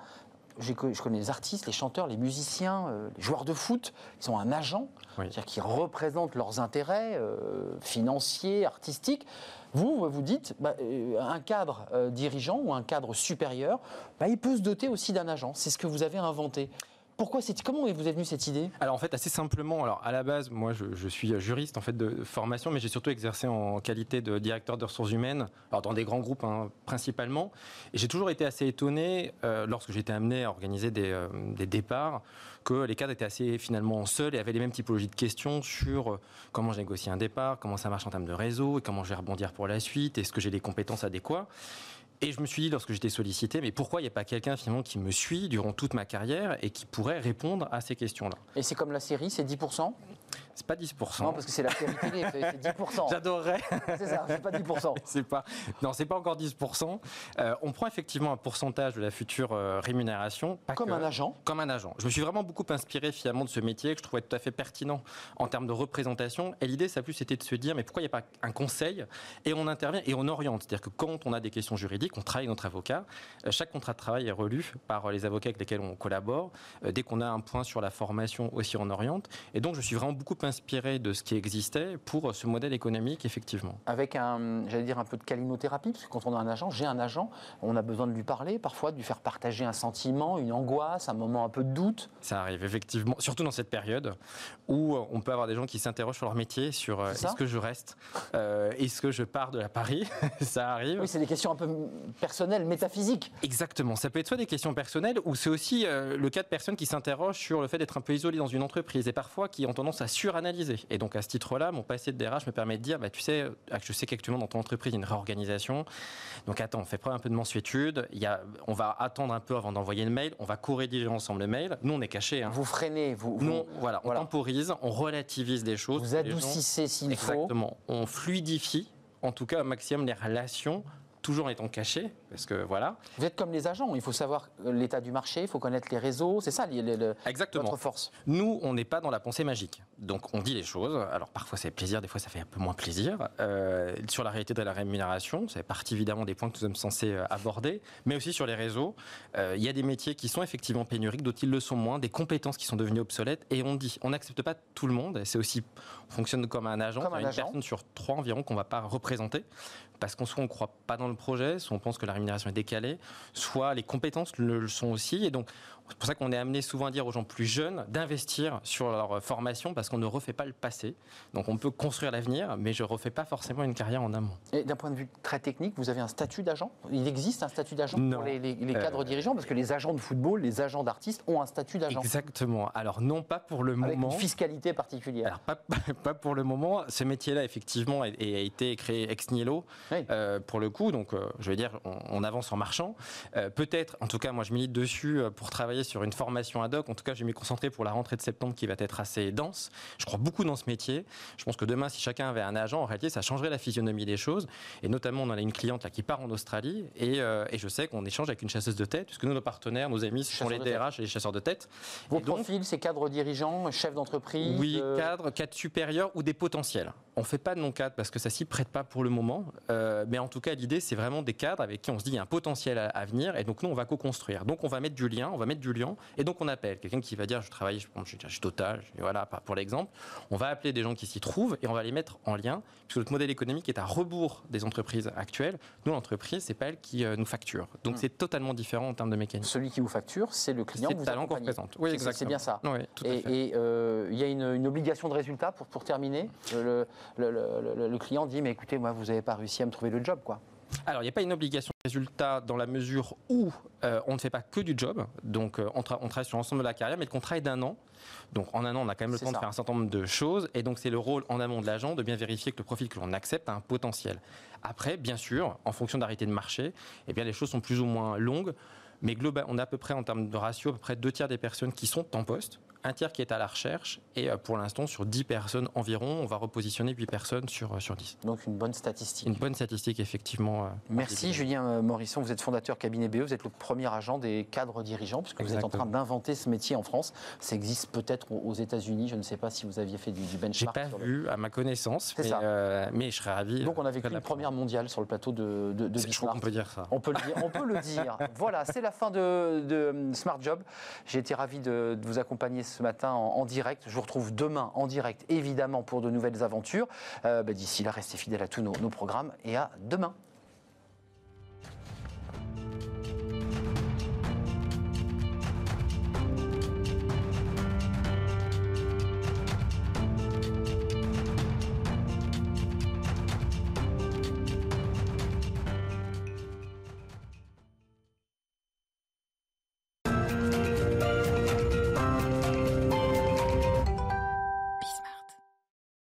je connais les artistes, les chanteurs, les musiciens, euh, les joueurs de foot, ils ont un agent, Oui. c'est-à-dire qu'ils représentent leurs intérêts euh, financiers, artistiques. Vous, vous dites, bah, euh, un cadre dirigeant ou un cadre supérieur, bah, il peut se doter aussi d'un agent. C'est ce que vous avez inventé. Pourquoi c'est Comment vous êtes venu cette idée? Alors en fait assez simplement, alors à la base moi je, suis juriste en fait de formation mais j'ai surtout exercé en qualité de directeur de ressources humaines, alors dans des grands groupes hein, principalement. Et j'ai toujours été assez étonné euh, lorsque j'étais amené à organiser des, euh, des départs que les cadres étaient assez finalement seuls et avaient les mêmes typologies de questions sur euh, comment je négocie un départ, comment ça marche en termes de réseau et comment je vais rebondir pour la suite, est-ce que j'ai les compétences adéquates et je me suis dit, lorsque j'étais sollicité, mais pourquoi il n'y a pas quelqu'un finalement qui me suit durant toute ma carrière et qui pourrait répondre à ces questions-là? Et c'est comme la série, c'est 10% C'est pas 10%. Non, parce que c'est la série télé, c'est c'est 10%. J'adorerais. C'est ça, c'est pas 10%. c'est pas, non, c'est pas encore 10%. Euh, on prend effectivement un pourcentage de la future euh, rémunération. Comme que- un agent. Comme un agent. Je me suis vraiment beaucoup inspiré finalement de ce métier que je trouvais tout à fait pertinent en termes de représentation. Et l'idée, ça a plus été de se dire, mais pourquoi il n'y a pas un conseil? Et on intervient et on oriente. C'est-à-dire que quand on a des questions juridiques, on travaille avec notre avocat. Euh, Chaque contrat de travail est relu par les avocats avec lesquels on collabore. Euh, Dès qu'on a un point sur la formation aussi, on oriente. Et donc, je suis vraiment beaucoup inspiré de ce qui existait pour ce modèle économique, effectivement. Avec un, j'allais dire un peu de calinothérapie, parce que quand on a un agent, j'ai un agent, on a besoin de lui parler, parfois de lui faire partager un sentiment, une angoisse, un moment un peu de doute. Ça arrive effectivement, surtout dans cette période où euh, on peut avoir des gens qui s'interrogent sur leur métier, sur euh, est-ce que je reste, euh, est-ce que je pars de la Paris, ça arrive. Oui, c'est des questions un peu personnelles, métaphysiques. Exactement, ça peut être soit des questions personnelles ou c'est aussi euh, le cas de personnes qui s'interrogent sur le fait d'être un peu isolé dans une entreprise et parfois qui ont tendance à suranalyser. Et donc à ce titre-là, mon passé de DRH me permet de dire, bah, tu sais, euh, je sais qu'actuellement dans ton entreprise il y a une réorganisation, donc attends, on fait preuve un peu de mensuétude, il y a, on va attendre un peu avant d'envoyer le mail, on va co-rédiger ensemble le mail, nous on est cachés. Hein. Vous freinez, vous, vous, Non, voilà, on voilà. temporise, on relativise des choses. vous adoucissez s'il faut. Exactement. On fluidifie, en tout cas au maximum, les relations, toujours en étant cachés, parce que voilà. Vous êtes comme les agents, il faut savoir euh, l'état du marché, il faut connaître les réseaux, c'est ça Exactement. votre force. Nous, on n'est pas dans la pensée magique. Donc, on dit les choses. Alors, parfois, c'est plaisir, des fois, ça fait un peu moins plaisir. Euh, sur la réalité de la rémunération, c'est partie évidemment des points que nous sommes censés euh, aborder, mais aussi sur les réseaux. Euh, Il y a des métiers qui sont effectivement pénuriques, d'autres qui le sont moins, des compétences qui sont devenues obsolètes. Et on dit, on n'accepte pas tout le monde. C'est aussi, on fonctionne comme un agent. Comme un une agent. personne sur trois environ qu'on ne va pas représenter. Parce qu'on soit on ne croit pas dans le projet, soit on pense que la rémunération est décalée, soit les compétences le le sont aussi. Et donc, c'est pour ça qu'on est amené souvent à dire aux gens plus jeunes d'investir sur leur formation parce qu'on ne refait pas le passé. Donc, on peut construire l'avenir, mais je ne refais pas forcément une carrière en amont. Et d'un point de vue très technique, vous avez un statut d'agent? Il existe un statut d'agent pour les, les- les Euh, cadres dirigeants? Parce que les agents de football, les agents d'artistes ont un statut d'agent. Exactement. Alors, non pas pour le Avec moment. une fiscalité particulière. Alors, pas, pas pour le moment. Ce métier-là, effectivement, a, a été créé ex nihilo, Oui. euh, pour le coup. Donc, euh, je veux dire, on, on avance en marchant. Peut-être, en tout cas, moi, je milite dessus pour travailler sur une formation ad hoc. En tout cas, je vais m'y concentrer pour la rentrée de septembre qui va être assez dense. Je crois beaucoup dans ce métier. Je pense que demain, si chacun avait un agent, en réalité, ça changerait la physionomie des choses. Et notamment, on en a une cliente là, qui part en Australie. Et, euh, et je sais qu'on échange avec une chasseuse de tête, puisque nous, nos partenaires, nos amis, ce sont les. DRH et les chasseurs de tête. Vos Et donc, profils, c'est cadres dirigeants, chefs d'entreprise oui, euh, cadre, cadre supérieur ou des potentiels. On fait pas de non-cadre parce que ça s'y prête pas pour le moment. Euh, mais en tout cas, l'idée, c'est vraiment des cadres avec qui on se dit il y a un potentiel à, à venir. Et donc, nous, on va co-construire. Donc, on va mettre du lien, on va mettre du Et donc, on appelle quelqu'un qui va dire je travaille, suis Total, voilà, pour l'exemple. On va appeler des gens qui s'y trouvent et on va les mettre en lien. Puisque notre modèle économique est à rebours des entreprises actuelles. Nous, l'entreprise, c'est pas elle qui euh, nous facture. Donc, Hmm. c'est totalement différent en termes de mécanique. Celui qui vous facture, c'est le client C'est le talent qu'on représente. Oui, exactement. C'est bien ça. Oui, tout à Et euh, il y a une, une obligation de résultat pour, pour terminer. Le, le- le- le- le client dit mais écoutez, moi, vous n'avez pas réussi à me trouver le job, quoi. Alors, il n'y a pas une obligation de résultat dans la mesure où euh, on ne fait pas que du job. Donc, euh, on, tra- on travaille sur l'ensemble de la carrière, mais le contrat est d'un an. Donc, en un an, on a quand même le temps ça. de faire un certain nombre de choses. Et donc, c'est le rôle en amont de l'agent de bien vérifier que le profil que l'on accepte a un potentiel. Après, bien sûr, en fonction d'arrêté de marché, eh bien, les choses sont plus ou moins longues. Mais global, on a à peu près, en termes de ratio, à peu près deux tiers des personnes qui sont en poste, un tiers qui est à la recherche. Et euh, pour l'instant, sur 10 personnes environ, on va repositionner 8 personnes sur, euh, sur 10. Donc une bonne statistique. Une bonne statistique, effectivement. euh, Merci Julien Morisson, vous êtes fondateur cabinet BE, vous êtes le premier agent des cadres dirigeants, puisque vous êtes en train d'inventer ce métier en France. Ça existe peut-être aux États-Unis, je ne sais pas si vous aviez fait du, du J'ai benchmark. pas sur le- vu, à ma connaissance, mais, euh, je serais ravi. Donc on a vécu une première mondiale sur le plateau de, de, de Je Bismarck. qu'on peut dire ça. On peut le dire. On peut le dire. Voilà, c'est la fin de, de Smart Job. J'ai été ravi de, de vous accompagner ce matin en, direct. Je vous retrouve demain en direct, évidemment, pour de nouvelles aventures. Euh, bah, D'ici là, restez fidèles à tous nos programmes et à demain.